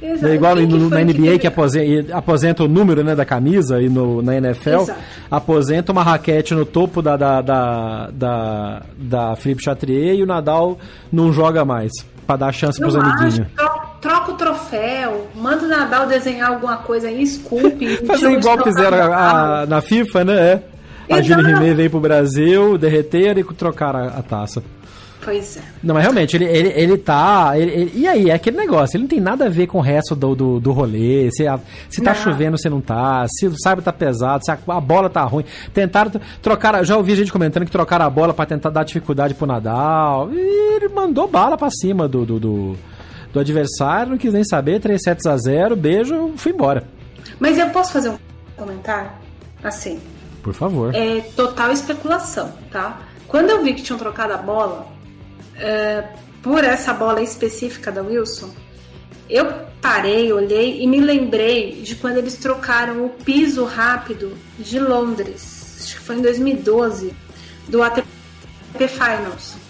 Exato. É igual no, na NBA que, que aposenta, aposenta, o número né, da camisa e no, na NFL Exato. aposenta uma raquete no topo da, da, da, da, da Philippe Chatrier e o Nadal não joga mais para dar chance para os amiguinhos. Troca o troféu, manda o Nadal desenhar alguma coisa aí, esculpe. Fazer igual fizeram a, a, na FIFA, né? É. A Julie Rimet veio pro Brasil, derreteram e trocaram a, a taça. Pois é. Não, mas realmente, ele, ele, ele tá. Ele, ele, e aí, é aquele negócio, ele não tem nada a ver com o resto do, do, do rolê. Se, a, se tá não. chovendo, se não tá. Se o sabe tá pesado, se a, a, bola tá ruim. Tentaram trocar. Já ouvi gente comentando que trocaram a bola para tentar dar dificuldade pro Nadal. E ele mandou bala para cima do, do, do, do, adversário, não quis nem saber. 3 sets a 0, beijo, fui embora. Mas eu posso fazer um comentário? Assim. Por favor. É total especulação, tá? Quando eu vi que tinham trocado a bola, é, por essa bola específica da Wilson, eu parei, olhei e me lembrei de quando eles trocaram o piso rápido de Londres, acho que foi em 2012, do ATP Finals.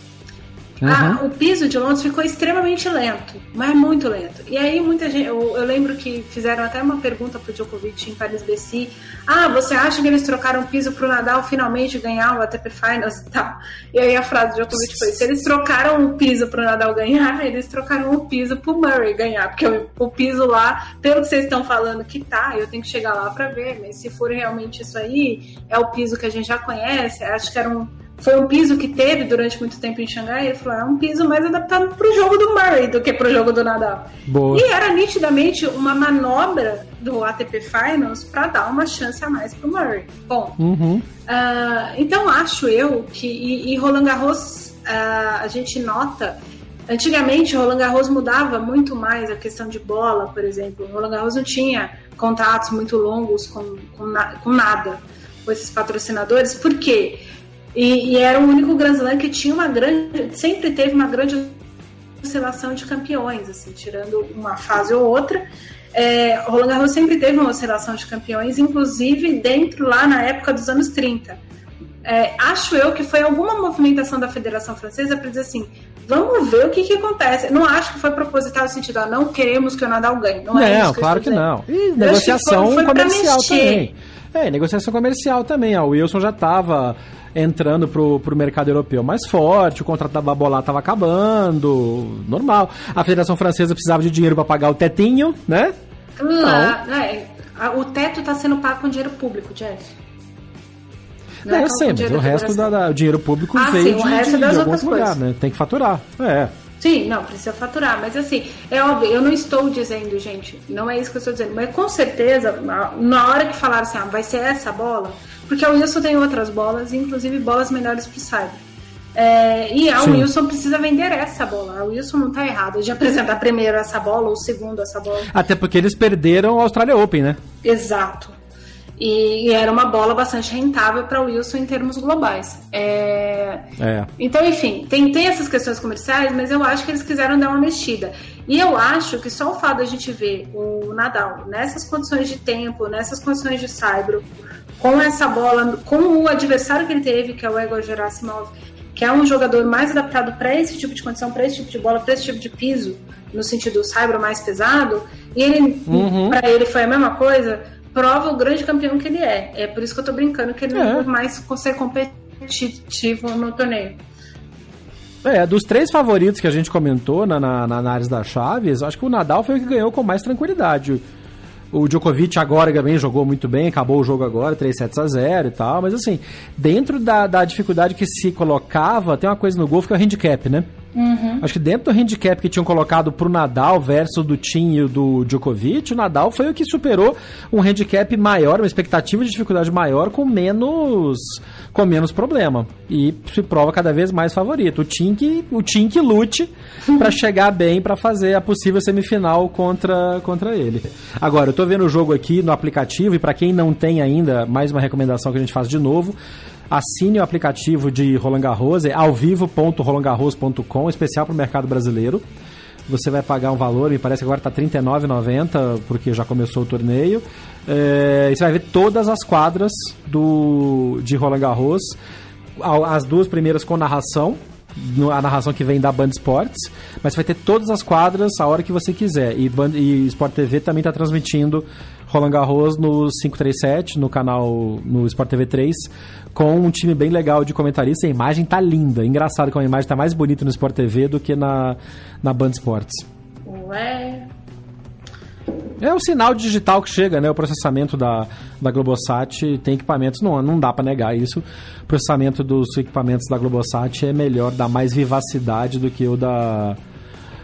Uhum. Ah, o piso de Londres ficou extremamente lento, mas muito lento. E aí muita gente, eu, eu lembro que fizeram até uma pergunta pro Djokovic em Paris BC. Ah, você acha que eles trocaram o piso pro Nadal finalmente ganhar o ATP Finals e tal? E aí a frase do Djokovic foi: se eles trocaram o piso pro Nadal ganhar, eles trocaram o piso pro Murray ganhar, porque o, o piso lá, pelo que vocês estão falando que tá, eu tenho que chegar lá para ver, mas se for realmente isso aí, é o piso que a gente já conhece, acho que era um foi um piso que teve durante muito tempo em Xangai. Ele falou: é um piso mais adaptado para o jogo do Murray do que para o jogo do Nadal. Boa. E era nitidamente uma manobra do ATP Finals para dar uma chance a mais para o Murray. Bom, uhum. uh, então acho eu que. E, e Roland Garros, uh, a gente nota. Antigamente, Roland Garros mudava muito mais a questão de bola, por exemplo. Roland Garros não tinha contratos muito longos com, com, na, com nada com esses patrocinadores. Por quê? E, e, era o único Grand Slam que tinha uma grande, sempre teve uma grande oscilação de campeões, assim, tirando uma fase ou outra. É, Roland Garros sempre teve uma oscilação de campeões, inclusive dentro lá na época dos anos 30. É, acho eu que foi alguma movimentação da Federação Francesa para dizer assim: vamos ver o que, que acontece. Não acho que foi proposital no sentido, ah, não queremos que o Nadal ganhe. Não, é Não, isso claro que não. E Eu negociação foi- foi comercial mexer. também. É, negociação comercial também. A Wilson já estava entrando pro, pro mercado europeu mais forte, o contrato da Babolá estava acabando, normal. A Federação Francesa precisava de dinheiro para pagar o tetinho, né? Né, a- o teto está sendo pago com dinheiro público, Jeff. Não, é eu com sei, mas dinheiro o resto da, federação. da- o dinheiro público Ah, veio sim, o de, resto de, das de outras algum lugar, coisas. né? Tem que faturar. É. Sim, não, precisa faturar, mas assim, é óbvio, eu não estou dizendo, gente, não é isso que eu estou dizendo, mas com certeza, na, hora que falaram assim, ah, vai ser essa bola, porque a Wilson tem outras bolas, inclusive bolas melhores pro Cyber. É, e a Sim. Wilson precisa vender essa bola. A Wilson não tá errada de apresentar primeiro essa bola ou segundo essa bola. Até porque eles perderam o Australia Open, né? Exato. E, era uma bola bastante rentável para o Wilson em termos globais. É, É. então, enfim, tem, tem essas questões comerciais, mas eu acho que eles quiseram dar uma mexida. E eu acho que só o fato da gente ver o Nadal nessas condições de tempo, nessas condições de saibro, com essa bola, com o adversário que ele teve, que é o Egor Gerasimov, que é um jogador mais adaptado para esse tipo de condição, para esse tipo de bola, para esse tipo de piso, no sentido do saibro mais pesado, e ele, Uhum. para ele foi a mesma coisa, prova o grande campeão que ele é. É por isso que eu tô brincando que ele É. não vai mais ser competitivo no torneio. É, dos três favoritos que a gente comentou na, na, na análise das chaves, acho que o Nadal foi o que ganhou com mais tranquilidade. O Djokovic agora também jogou muito bem, acabou o jogo agora, 3 sets a 0 e tal, mas assim, dentro da, da dificuldade que se colocava, tem uma coisa no golfe que é o handicap, né? Acho que dentro do handicap que tinham colocado pro Nadal versus do Tim e o do Djokovic, o Nadal foi o que superou um handicap maior, uma expectativa de dificuldade maior com menos com menos problema e se prova cada vez mais favorito. O Tim que, o Tim que lute para chegar bem para fazer a possível semifinal contra contra ele. Agora, eu tô vendo o jogo aqui no aplicativo e para quem não tem ainda, mais uma recomendação que a gente faz de novo, Assine o aplicativo de Roland Garros, é alvivo.rolandgarros.com, especial para o mercado brasileiro. Você vai pagar um valor, me parece que agora está R$ 39,90, porque já começou o torneio. É, e você vai ver todas as quadras do, de Roland Garros, ao- as duas primeiras com narração, a narração que vem da Band Esportes, mas vai ter todas as quadras a hora que você quiser. E, Band, e Sport TV também está transmitindo Roland Garros no 537, no canal no Sport TV 3, com um time bem legal de comentaristas. A imagem tá linda. Engraçado que a imagem tá mais bonita no Sport TV do que na, na Band Esportes. Ué. É o sinal digital que chega, né? O processamento da, da Globosat tem equipamentos, não, não dá para negar isso. O processamento dos equipamentos da Globosat é melhor, dá mais vivacidade do que o da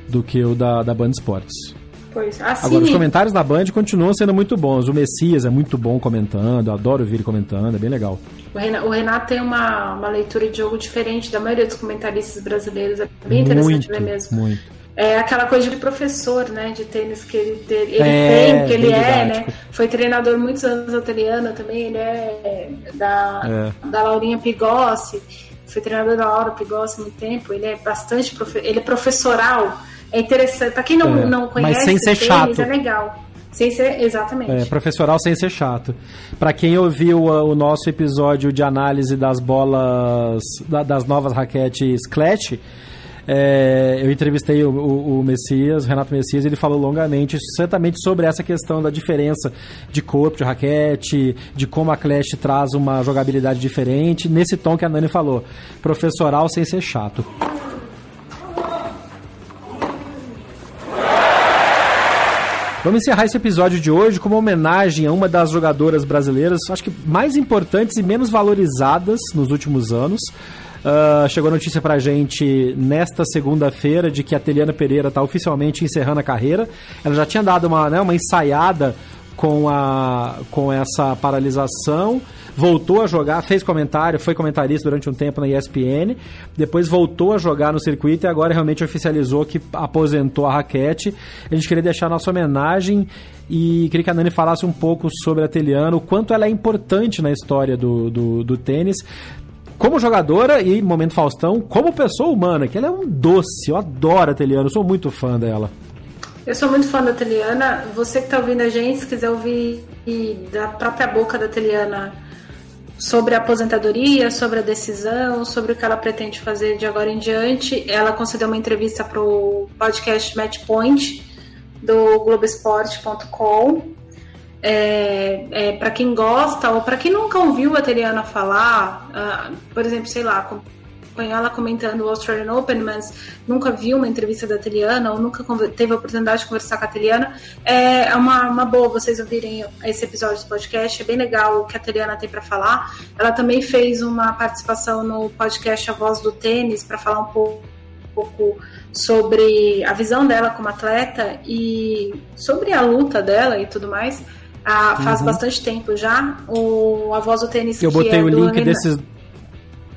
do que o da, da Band Esportes. Pois, Agora, os assine. comentários da Band continuam sendo muito bons. O Messias é muito bom comentando, eu adoro ouvir ele comentando, é bem legal. O Renato, o Renato tem uma, uma leitura de jogo diferente da maioria dos comentaristas brasileiros. É bem interessante muito, ver mesmo. muito. É aquela coisa de professor, né? De tênis que ele, ele É, tem, que ele é, didático. né? Foi treinador muitos anos da Teliana também, ele é da, da Laurinha Pigossi, foi treinador da Laura Pigossi há muito tempo, ele é bastante profe ele é professoral. É interessante. Pra quem não, É, não mas conhece sem ser tênis, chato. é legal. Sem ser, exatamente. É, professoral sem ser chato. Pra quem ouviu uh, o nosso episódio de análise das bolas, da- das novas raquetes Clash, é, eu entrevistei o, o- o Messias, o Renato Messias, e ele falou longamente, certamente sobre essa questão da diferença de corpo de raquete, de como a Clash traz uma jogabilidade diferente, nesse tom que a Nani falou, professoral sem ser chato. Vamos encerrar esse episódio de hoje com uma homenagem a uma das jogadoras brasileiras, acho que mais importantes e menos valorizadas nos últimos anos. Ah, chegou a notícia pra gente nesta segunda-feira de que a Teliana Pereira está oficialmente encerrando a carreira. Ela já tinha dado uma, né, uma ensaiada com, a, com essa paralisação, voltou a jogar, fez comentário, foi comentarista durante um tempo na ESPN, depois voltou a jogar no circuito e agora realmente oficializou que aposentou a raquete. A gente queria deixar nossa homenagem e queria que a Nani falasse um pouco sobre a Teliana, o quanto ela é importante na história do, do, do tênis. Como jogadora e, momento Faustão, como pessoa humana, que ela é um doce, eu adoro a Teliana, eu sou muito fã dela. Eu sou muito fã da Teliana. Você que está ouvindo a gente, se quiser ouvir da própria boca da Teliana sobre a aposentadoria, sobre a decisão, sobre o que ela pretende fazer de agora em diante. Ela concedeu uma entrevista para o podcast Matchpoint do Globoesporte.com. É, é, para quem gosta ou para quem nunca ouviu a Teriana falar, uh, por exemplo, sei lá, ela comentando o Australian Open, mas nunca viu uma entrevista da Teliana ou nunca teve a oportunidade de conversar com a Teliana, é, é uma, uma boa vocês ouvirem esse episódio do podcast. É bem legal o que a Teliana tem para falar. Ela também fez uma participação no podcast A Voz do Tênis para falar um pouco, pouco sobre a visão dela como atleta e sobre a luta dela e tudo mais. Ah, faz uhum. bastante tempo já. O A Voz do Tênis. Eu botei é o link desses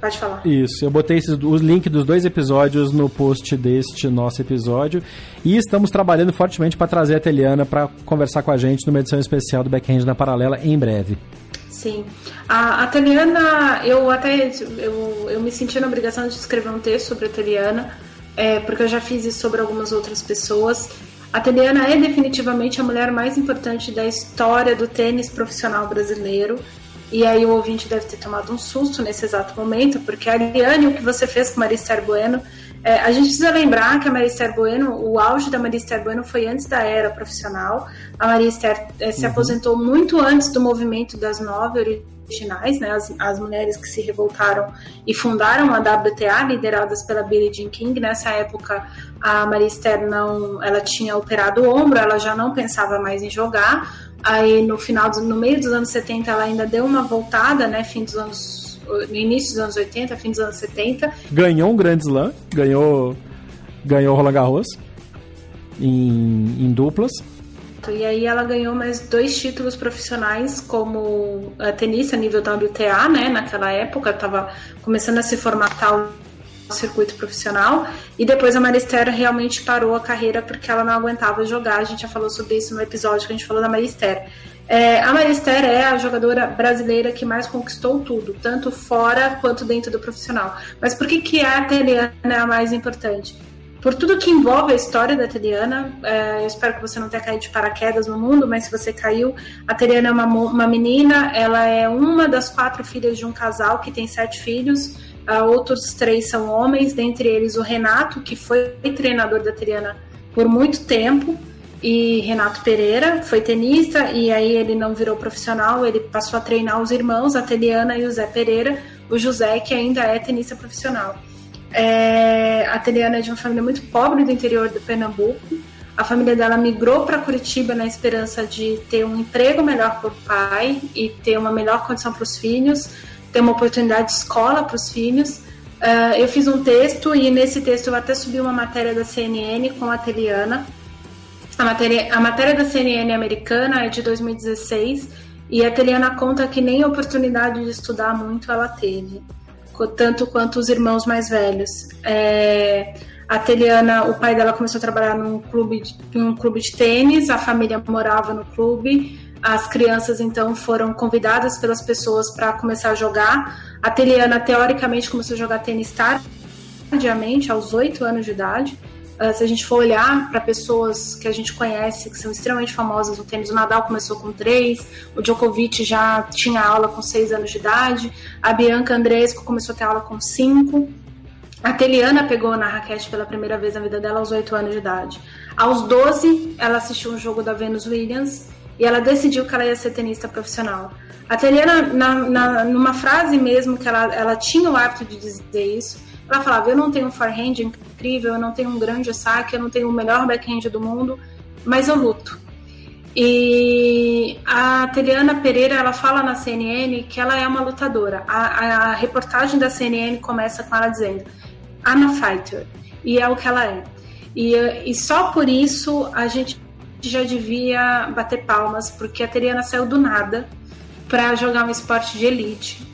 Pode falar. Isso, eu botei esses, os links dos dois episódios no post deste nosso episódio. E estamos trabalhando fortemente para trazer a Teliana para conversar com a gente numa edição especial do Backhand na Paralela em breve. Sim. A, a Teliana, eu até eu, eu me senti na obrigação de escrever um texto sobre a Teliana, é, porque eu já fiz isso sobre algumas outras pessoas. A Teliana é definitivamente a mulher mais importante da história do tênis profissional brasileiro. E aí o ouvinte deve ter tomado um susto nesse exato momento, porque a Ariane, o que você fez com Marister Bueno, é, a gente precisa lembrar que a Marister Bueno, o auge da Marister Bueno foi antes da era profissional. A Marister é, se uhum. aposentou muito antes do movimento das nove originais, né, as, as mulheres que se revoltaram e fundaram a WTA, lideradas pela Billie Jean King. Nessa época, a Marister não, ela tinha operado o ombro, ela já não pensava mais em jogar. Aí no final, no meio dos anos 70, ela ainda deu uma voltada, né? Fim dos anos. No início dos anos 80, fim dos anos 70. Ganhou um grande slam, ganhou. Ganhou Roland Garros em, em duplas. E aí ela ganhou mais dois títulos profissionais como tenista nível WTA, né? Naquela época, estava começando a se formatar circuito profissional. E depois a Maristera realmente parou a carreira porque ela não aguentava jogar. A gente já falou sobre isso no episódio que a gente falou da Maristera. É, a Maristera é a jogadora brasileira que mais conquistou tudo, tanto fora quanto dentro do profissional. Mas por que, que a Teliana é a mais importante? Por tudo que envolve a história da Teliana, é, eu espero que você não tenha caído de paraquedas no mundo, mas se você caiu, a Teliana é uma, uma menina, ela é uma das quatro filhas de um casal que tem sete filhos outros três são homens, dentre eles o Renato, que foi treinador da Triana por muito tempo, e Renato Pereira foi tenista, e aí ele não virou profissional, ele passou a treinar os irmãos, a Teliana e o Zé Pereira, o José, que ainda é tenista profissional. É, a Teliana é de uma família muito pobre do interior do Pernambuco. A família dela migrou para Curitiba na esperança de ter um emprego melhor para o pai e ter uma melhor condição para os filhos ter uma oportunidade de escola para os filhos. Uh, eu fiz um texto e nesse texto eu até subi uma matéria da CNN com a Teliana. A matéria, a matéria da CNN americana é de 2016 e a Teliana conta que nem oportunidade de estudar muito ela teve, tanto quanto os irmãos mais velhos. É, a Teliana, o pai dela começou a trabalhar num clube, num clube de tênis, a família morava no clube, as crianças então foram convidadas pelas pessoas para começar a jogar. A Teliana, teoricamente, começou a jogar tênis tardiamente, aos 8 anos de idade. Uh, se a gente for olhar para pessoas que a gente conhece, que são extremamente famosas no tênis, o Nadal começou com 3, o Djokovic já tinha aula com 6 anos de idade, a Bianca Andreescu começou a ter aula com 5. A Teliana pegou na raquete pela primeira vez na vida dela aos 8 anos de idade. Aos 12, ela assistiu um jogo da Venus Williams e ela decidiu que ela ia ser tenista profissional. A Teliana, na, na, numa frase mesmo, que ela, ela tinha o hábito de dizer isso, ela falava: Eu não tenho um forehand incrível, eu não tenho um grande saque, eu não tenho o melhor backhand do mundo, mas eu luto. E a Teliana Pereira ela fala na CNN que ela é uma lutadora. A, a, a reportagem da CNN começa com ela dizendo: I'm a fighter. E é o que ela é. E, e só por isso a gente já devia bater palmas, porque a Teriana saiu do nada para jogar um esporte de elite,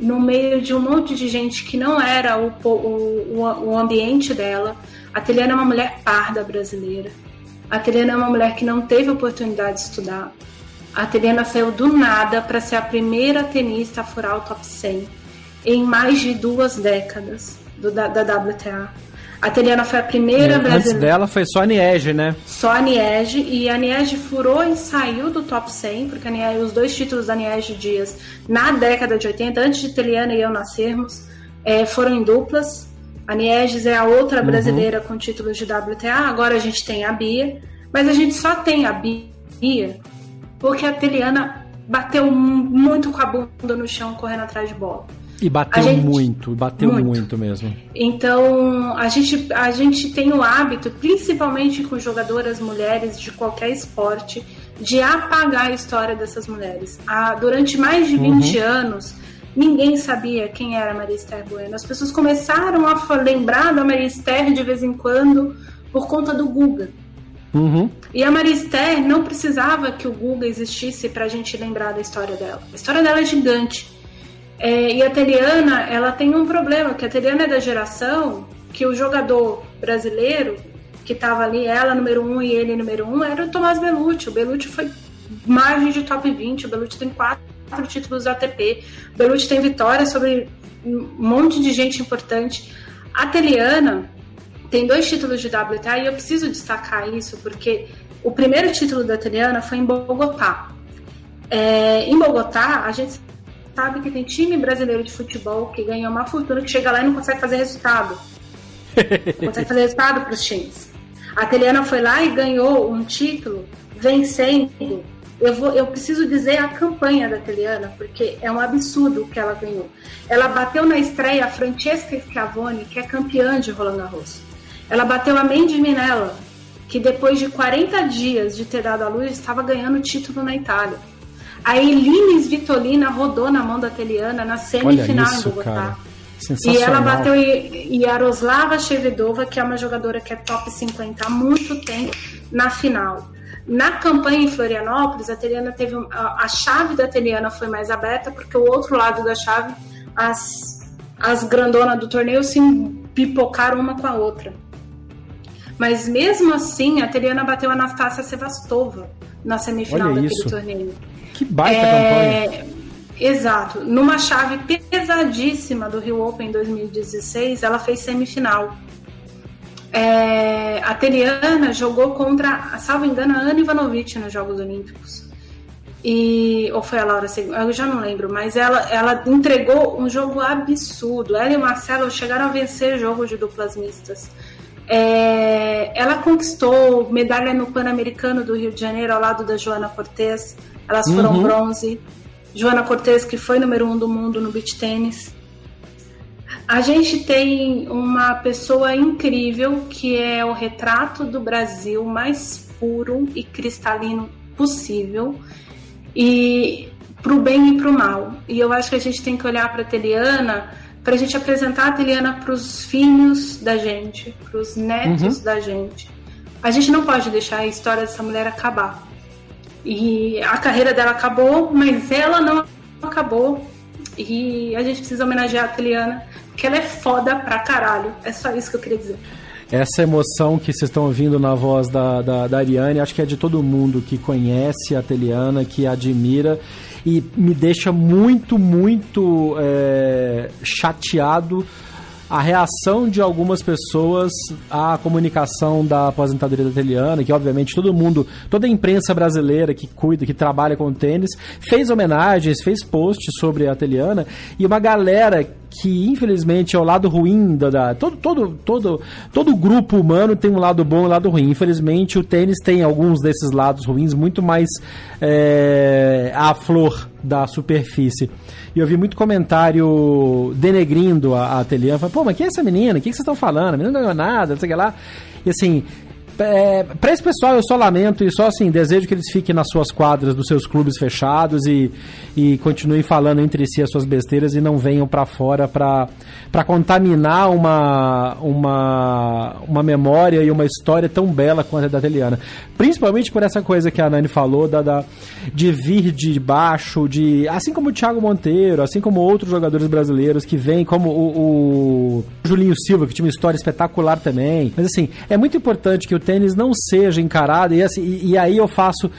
no meio de um monte de gente que não era o, o, o ambiente dela. A Teriana é uma mulher parda brasileira. A Teriana é uma mulher que não teve oportunidade de estudar. A Teriana saiu do nada para ser a primeira tenista a furar o top 100 em mais de duas décadas do, da, da WTA. A Teliana foi a primeira Antes brasileira. dela foi só a Niege, né? Só a Niege, e a Niege furou e saiu do top 100, porque Niege, os dois títulos da Niege Dias na década de 80, antes de Teliana e eu nascermos, é, foram em duplas. A Nieges é a outra brasileira com títulos de WTA, agora a gente tem a Bia, mas a gente só tem a Bia porque a Teliana bateu muito com a bunda no chão correndo atrás de bola. E bateu gente- muito, bateu muito. muito. mesmo. Então, a gente, a gente tem o hábito, principalmente com jogadoras mulheres de qualquer esporte, de apagar a história dessas mulheres. Ah, durante mais de 20 anos, ninguém sabia quem era a Maria Esther Bueno. As pessoas começaram a lembrar da Maria Esther de vez em quando por conta do Guga. Uhum. E a Maria Esther não precisava que o Guga existisse para a gente lembrar da história dela. A história dela é gigante. É, e a Teliana, ela tem um problema, que a Teliana é da geração que o jogador brasileiro, que estava ali, ela número um e ele número um, era o Tomás Bellucci. O Bellucci foi margem de top 20, o Bellucci tem quatro títulos ATP, o Bellucci tem vitória sobre um monte de gente importante. A Teliana tem dois títulos de WTA e eu preciso destacar isso porque o primeiro título da Teliana foi em Bogotá. É, em Bogotá, a gente sabe que tem time brasileiro de futebol que ganha uma fortuna que chega lá e não consegue fazer resultado. Não consegue fazer resultado para os times. A Teliana foi lá e ganhou um título vencendo. Eu, vou, eu preciso dizer a campanha da Teliana, porque é um absurdo o que ela ganhou. Ela bateu na estreia a Francesca Schiavone, que é campeã de Roland Garros. Ela bateu a Mandy Minella, que depois de 40 dias de ter dado à luz, estava ganhando o título na Itália. A Eline Svitolina rodou na mão da Teliana na semifinal em isso, Bogotá. cara. E ela bateu Yaroslava Shevedova, que é uma jogadora que é top 50 há muito tempo, na final. Na campanha em Florianópolis, a Teliana teve a, a chave da Teliana foi mais aberta, porque o outro lado da chave, as, as grandonas do torneio se pipocaram uma com a outra. Mas mesmo assim, a Teliana bateu a Anastácia Sevastova na semifinal Olha daquele isso. torneio. Que baita campanha. É, Exato. Numa chave pesadíssima do Rio Open 2016, ela fez semifinal. É, a Teliana jogou contra, salvo engano, a Ana Ivanovic nos Jogos Olímpicos. E, ou foi a Laura Segundo, eu já não lembro, mas ela, ela entregou um jogo absurdo. Ela e o Marcelo chegaram a vencer jogos de duplas mistas. É, ela conquistou medalha no Pan-Americano do Rio de Janeiro ao lado da Joana Cortez. Elas foram Uhum. bronze. Joana Cortez, que foi número um do mundo no beach tênis. A gente tem uma pessoa incrível que é o retrato do Brasil mais puro e cristalino possível e pro bem e pro mal. E eu acho que a gente tem que olhar para a Teliana para a gente apresentar a Teliana para os filhos da gente, para os netos da gente. A gente não pode deixar a história dessa mulher acabar. E a carreira dela acabou, mas ela não acabou. E a gente precisa homenagear a Teliana, porque ela é foda pra caralho. É só isso que eu queria dizer. Essa emoção que vocês estão ouvindo na voz da, da, da Ariane, acho que é de todo mundo que conhece a Teliana, que a admira e me deixa muito, muito é, chateado a reação de algumas pessoas à comunicação da aposentadoria da Teliana, que obviamente todo mundo, toda a imprensa brasileira que cuida, que trabalha com tênis, fez homenagens, fez posts sobre a Teliana, e uma galera que infelizmente é o lado ruim da, da- todo todo todo todo grupo humano tem um lado bom e um lado ruim. Infelizmente o tênis tem alguns desses lados ruins muito mais é, à flor da superfície. E eu vi muito comentário denegrindo a, a Teliana falando, pô mas quem é essa menina? O que, que vocês estão falando? A menina não ganhou nada não sei o que lá. E assim é, para esse pessoal eu só lamento e só assim desejo que eles fiquem nas suas quadras dos seus clubes fechados e, e continuem falando entre si as suas besteiras e não venham para fora para contaminar uma, uma, uma memória e uma história tão bela quanto a da Teliana. Principalmente por essa coisa que a Nani falou da, da, de vir de baixo, de assim como o Thiago Monteiro, assim como outros jogadores brasileiros que vêm, como o, o Julinho Silva, que tinha uma história espetacular também. Mas assim, é muito importante que o tênis não seja encarado, e, assim, e, e aí eu faço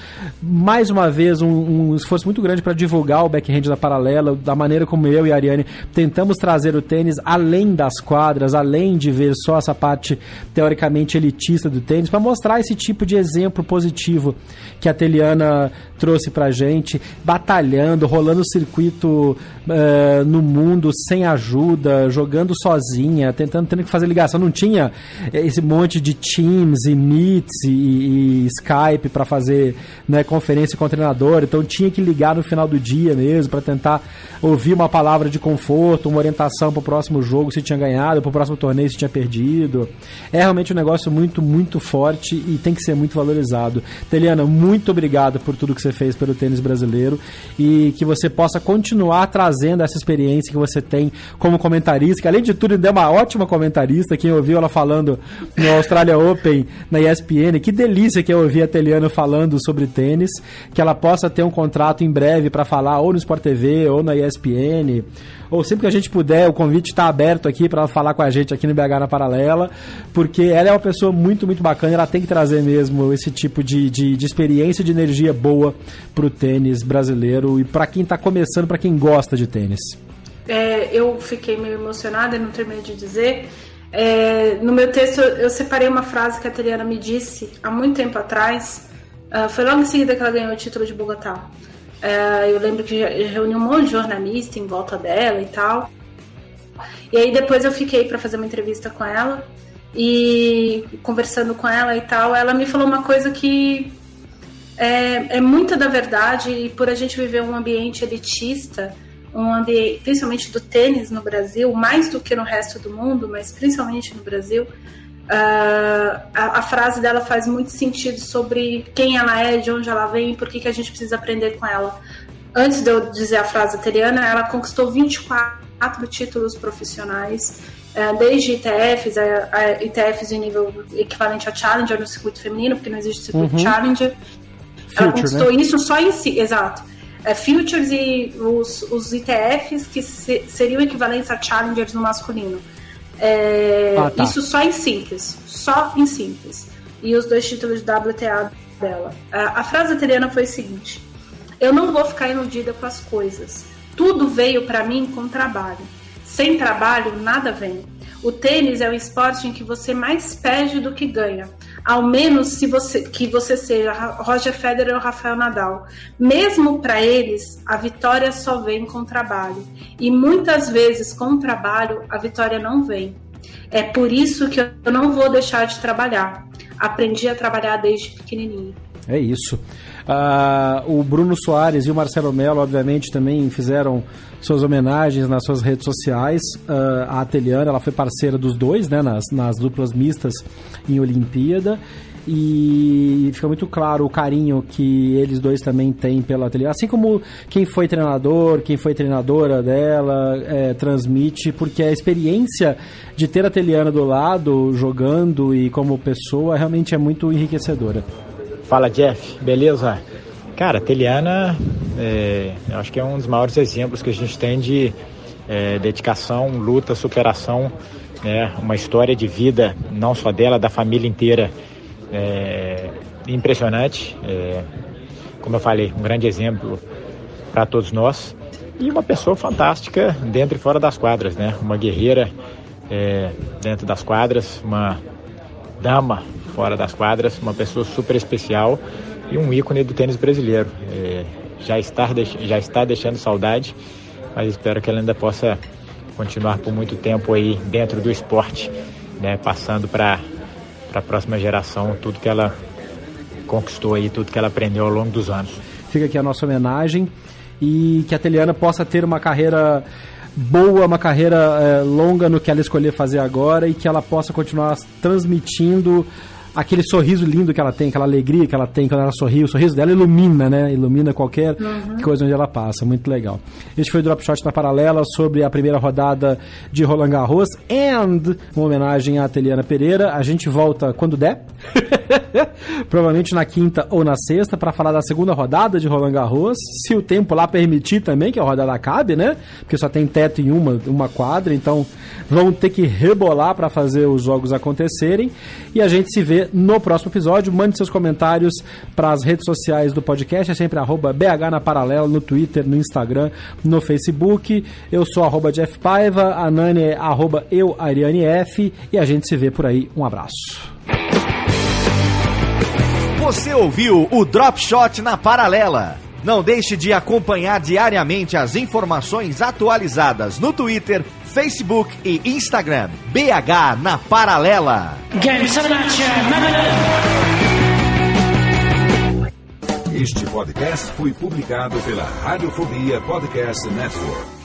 mais uma vez um, um esforço muito grande para divulgar o backhand da paralela, da maneira como eu e a Ariane tentamos trazer o tênis além das quadras, além de ver só essa parte teoricamente elitista do tênis, para mostrar esse tipo de exemplo positivo que a Teliana trouxe pra gente, batalhando, rolando o circuito uh, no mundo sem ajuda, jogando sozinha, tentando tendo que fazer ligação. Não tinha esse monte de Teams e Meets e, e Skype para fazer né, conferência com o treinador, então tinha que ligar no final do dia mesmo para tentar ouvir uma palavra de conforto, uma orientação para o próximo jogo se tinha ganhado, para o próximo torneio se tinha perdido. É realmente um negócio muito, muito forte e tem que ser muito valorizado. Teliana, muito obrigado por tudo que você fez pelo tênis brasileiro e que você possa continuar trazendo essa experiência que você tem como comentarista, que além de tudo ainda é uma ótima comentarista. Quem ouviu ela falando no Australia Open, na ESPN, que delícia que é ouvir a Teliana falando sobre tênis, que ela possa ter um contrato em breve para falar ou no Sport TV ou na ESPN ou sempre que a gente puder, o convite está aberto aqui para falar com a gente aqui no BH na Paralela, porque ela é uma pessoa muito, muito bacana, ela tem que trazer mesmo esse tipo de, de, de experiência, de energia boa para o tênis brasileiro. E para quem está começando, para quem gosta de tênis. É, eu fiquei meio emocionada, não terminei de dizer. É, no meu texto, eu separei uma frase que a Teliana me disse há muito tempo atrás. Uh, foi logo em seguida que ela ganhou o título de Bogotá. É, eu lembro que reuni um monte de jornalista em volta dela e tal. E aí depois eu fiquei para fazer uma entrevista com ela e conversando com ela e tal, ela me falou uma coisa que é, é muita da verdade e por a gente viver um ambiente elitista, ambiente, principalmente do tênis no Brasil, mais do que no resto do mundo, mas principalmente no Brasil, Uh, a, a, frase dela faz muito sentido sobre quem ela é, de onde ela vem e por que, que a gente precisa aprender com ela. Antes de eu dizer a frase italiana, ela conquistou 24 títulos profissionais, uh, desde ITFs, a, a ITFs em nível equivalente a Challenger no circuito feminino, porque não existe circuito uhum. Challenger. Future, ela conquistou né? isso só em si, exato. É, futures e os, os ITFs que se, seriam equivalentes a Challengers no masculino. É, ah, tá. Isso só em simples. Só em simples. E os dois títulos de WTA dela. A, a frase italiana foi a seguinte: Eu não vou ficar iludida com as coisas. Tudo veio para mim com trabalho. Sem trabalho, nada vem. O tênis é o esporte em que você mais perde do que ganha ao menos se você que você seja Roger Federer ou Rafael Nadal. Mesmo para eles, a vitória só vem com trabalho. E muitas vezes com trabalho a vitória não vem. É por isso que eu não vou deixar de trabalhar. Aprendi a trabalhar desde pequenininho. É isso. Uh, o Bruno Soares e o Marcelo Mello, obviamente, também fizeram suas homenagens nas suas redes sociais. Uh, a Ateliana, ela foi parceira dos dois, né, nas, nas duplas mistas em Olimpíada. E fica muito claro o carinho que eles dois também têm pela Ateliana. Assim como quem foi treinador, quem foi treinadora dela, é, transmite, porque a experiência de ter a Ateliana do lado, jogando e como pessoa, realmente é muito enriquecedora. Fala Jeff, beleza? Cara, Teliana, é, eu acho que é um dos maiores exemplos que a gente tem de é, dedicação, luta, superação, né? uma história de vida, não só dela, da família inteira, é, impressionante. É, como eu falei, um grande exemplo para todos nós. E uma pessoa fantástica dentro e fora das quadras, né? Uma guerreira é, dentro das quadras, uma dama fora das quadras, uma pessoa super especial e um ícone do tênis brasileiro. É, já, está, já está deixando saudade, mas espero que ela ainda possa continuar por muito tempo aí dentro do esporte, né, passando para a próxima geração tudo que ela conquistou aí, tudo que ela aprendeu ao longo dos anos. Fica aqui a nossa homenagem e que a Teliana possa ter uma carreira boa, uma carreira é, longa no que ela escolher fazer agora e que ela possa continuar transmitindo aquele sorriso lindo que ela tem, aquela alegria que ela tem quando ela sorri, o sorriso dela ilumina, né? Ilumina qualquer uhum. coisa onde ela passa. Muito legal. Este foi o Drop Shot na Paralela sobre a primeira rodada de Roland Garros and uma homenagem à Teliana Pereira. A gente volta quando der. Provavelmente na quinta ou na sexta para falar da segunda rodada de Roland Garros, se o tempo lá permitir também que a rodada acabe, né? Porque só tem teto em uma, uma quadra, então vão ter que rebolar para fazer os jogos acontecerem e a gente se vê no próximo episódio. Mande seus comentários para as redes sociais do podcast. É sempre arroba BH na Paralela, no Twitter, no Instagram, no Facebook. Eu sou arroba Jeff Paiva, a Nani é arroba eu, Ariane F. E a gente se vê por aí. Um abraço. Você ouviu o Drop Shot na Paralela. Não deixe de acompanhar diariamente as informações atualizadas no Twitter, Facebook e Instagram. BH na Paralela. Este podcast foi publicado pela Radiofobia Podcast Network.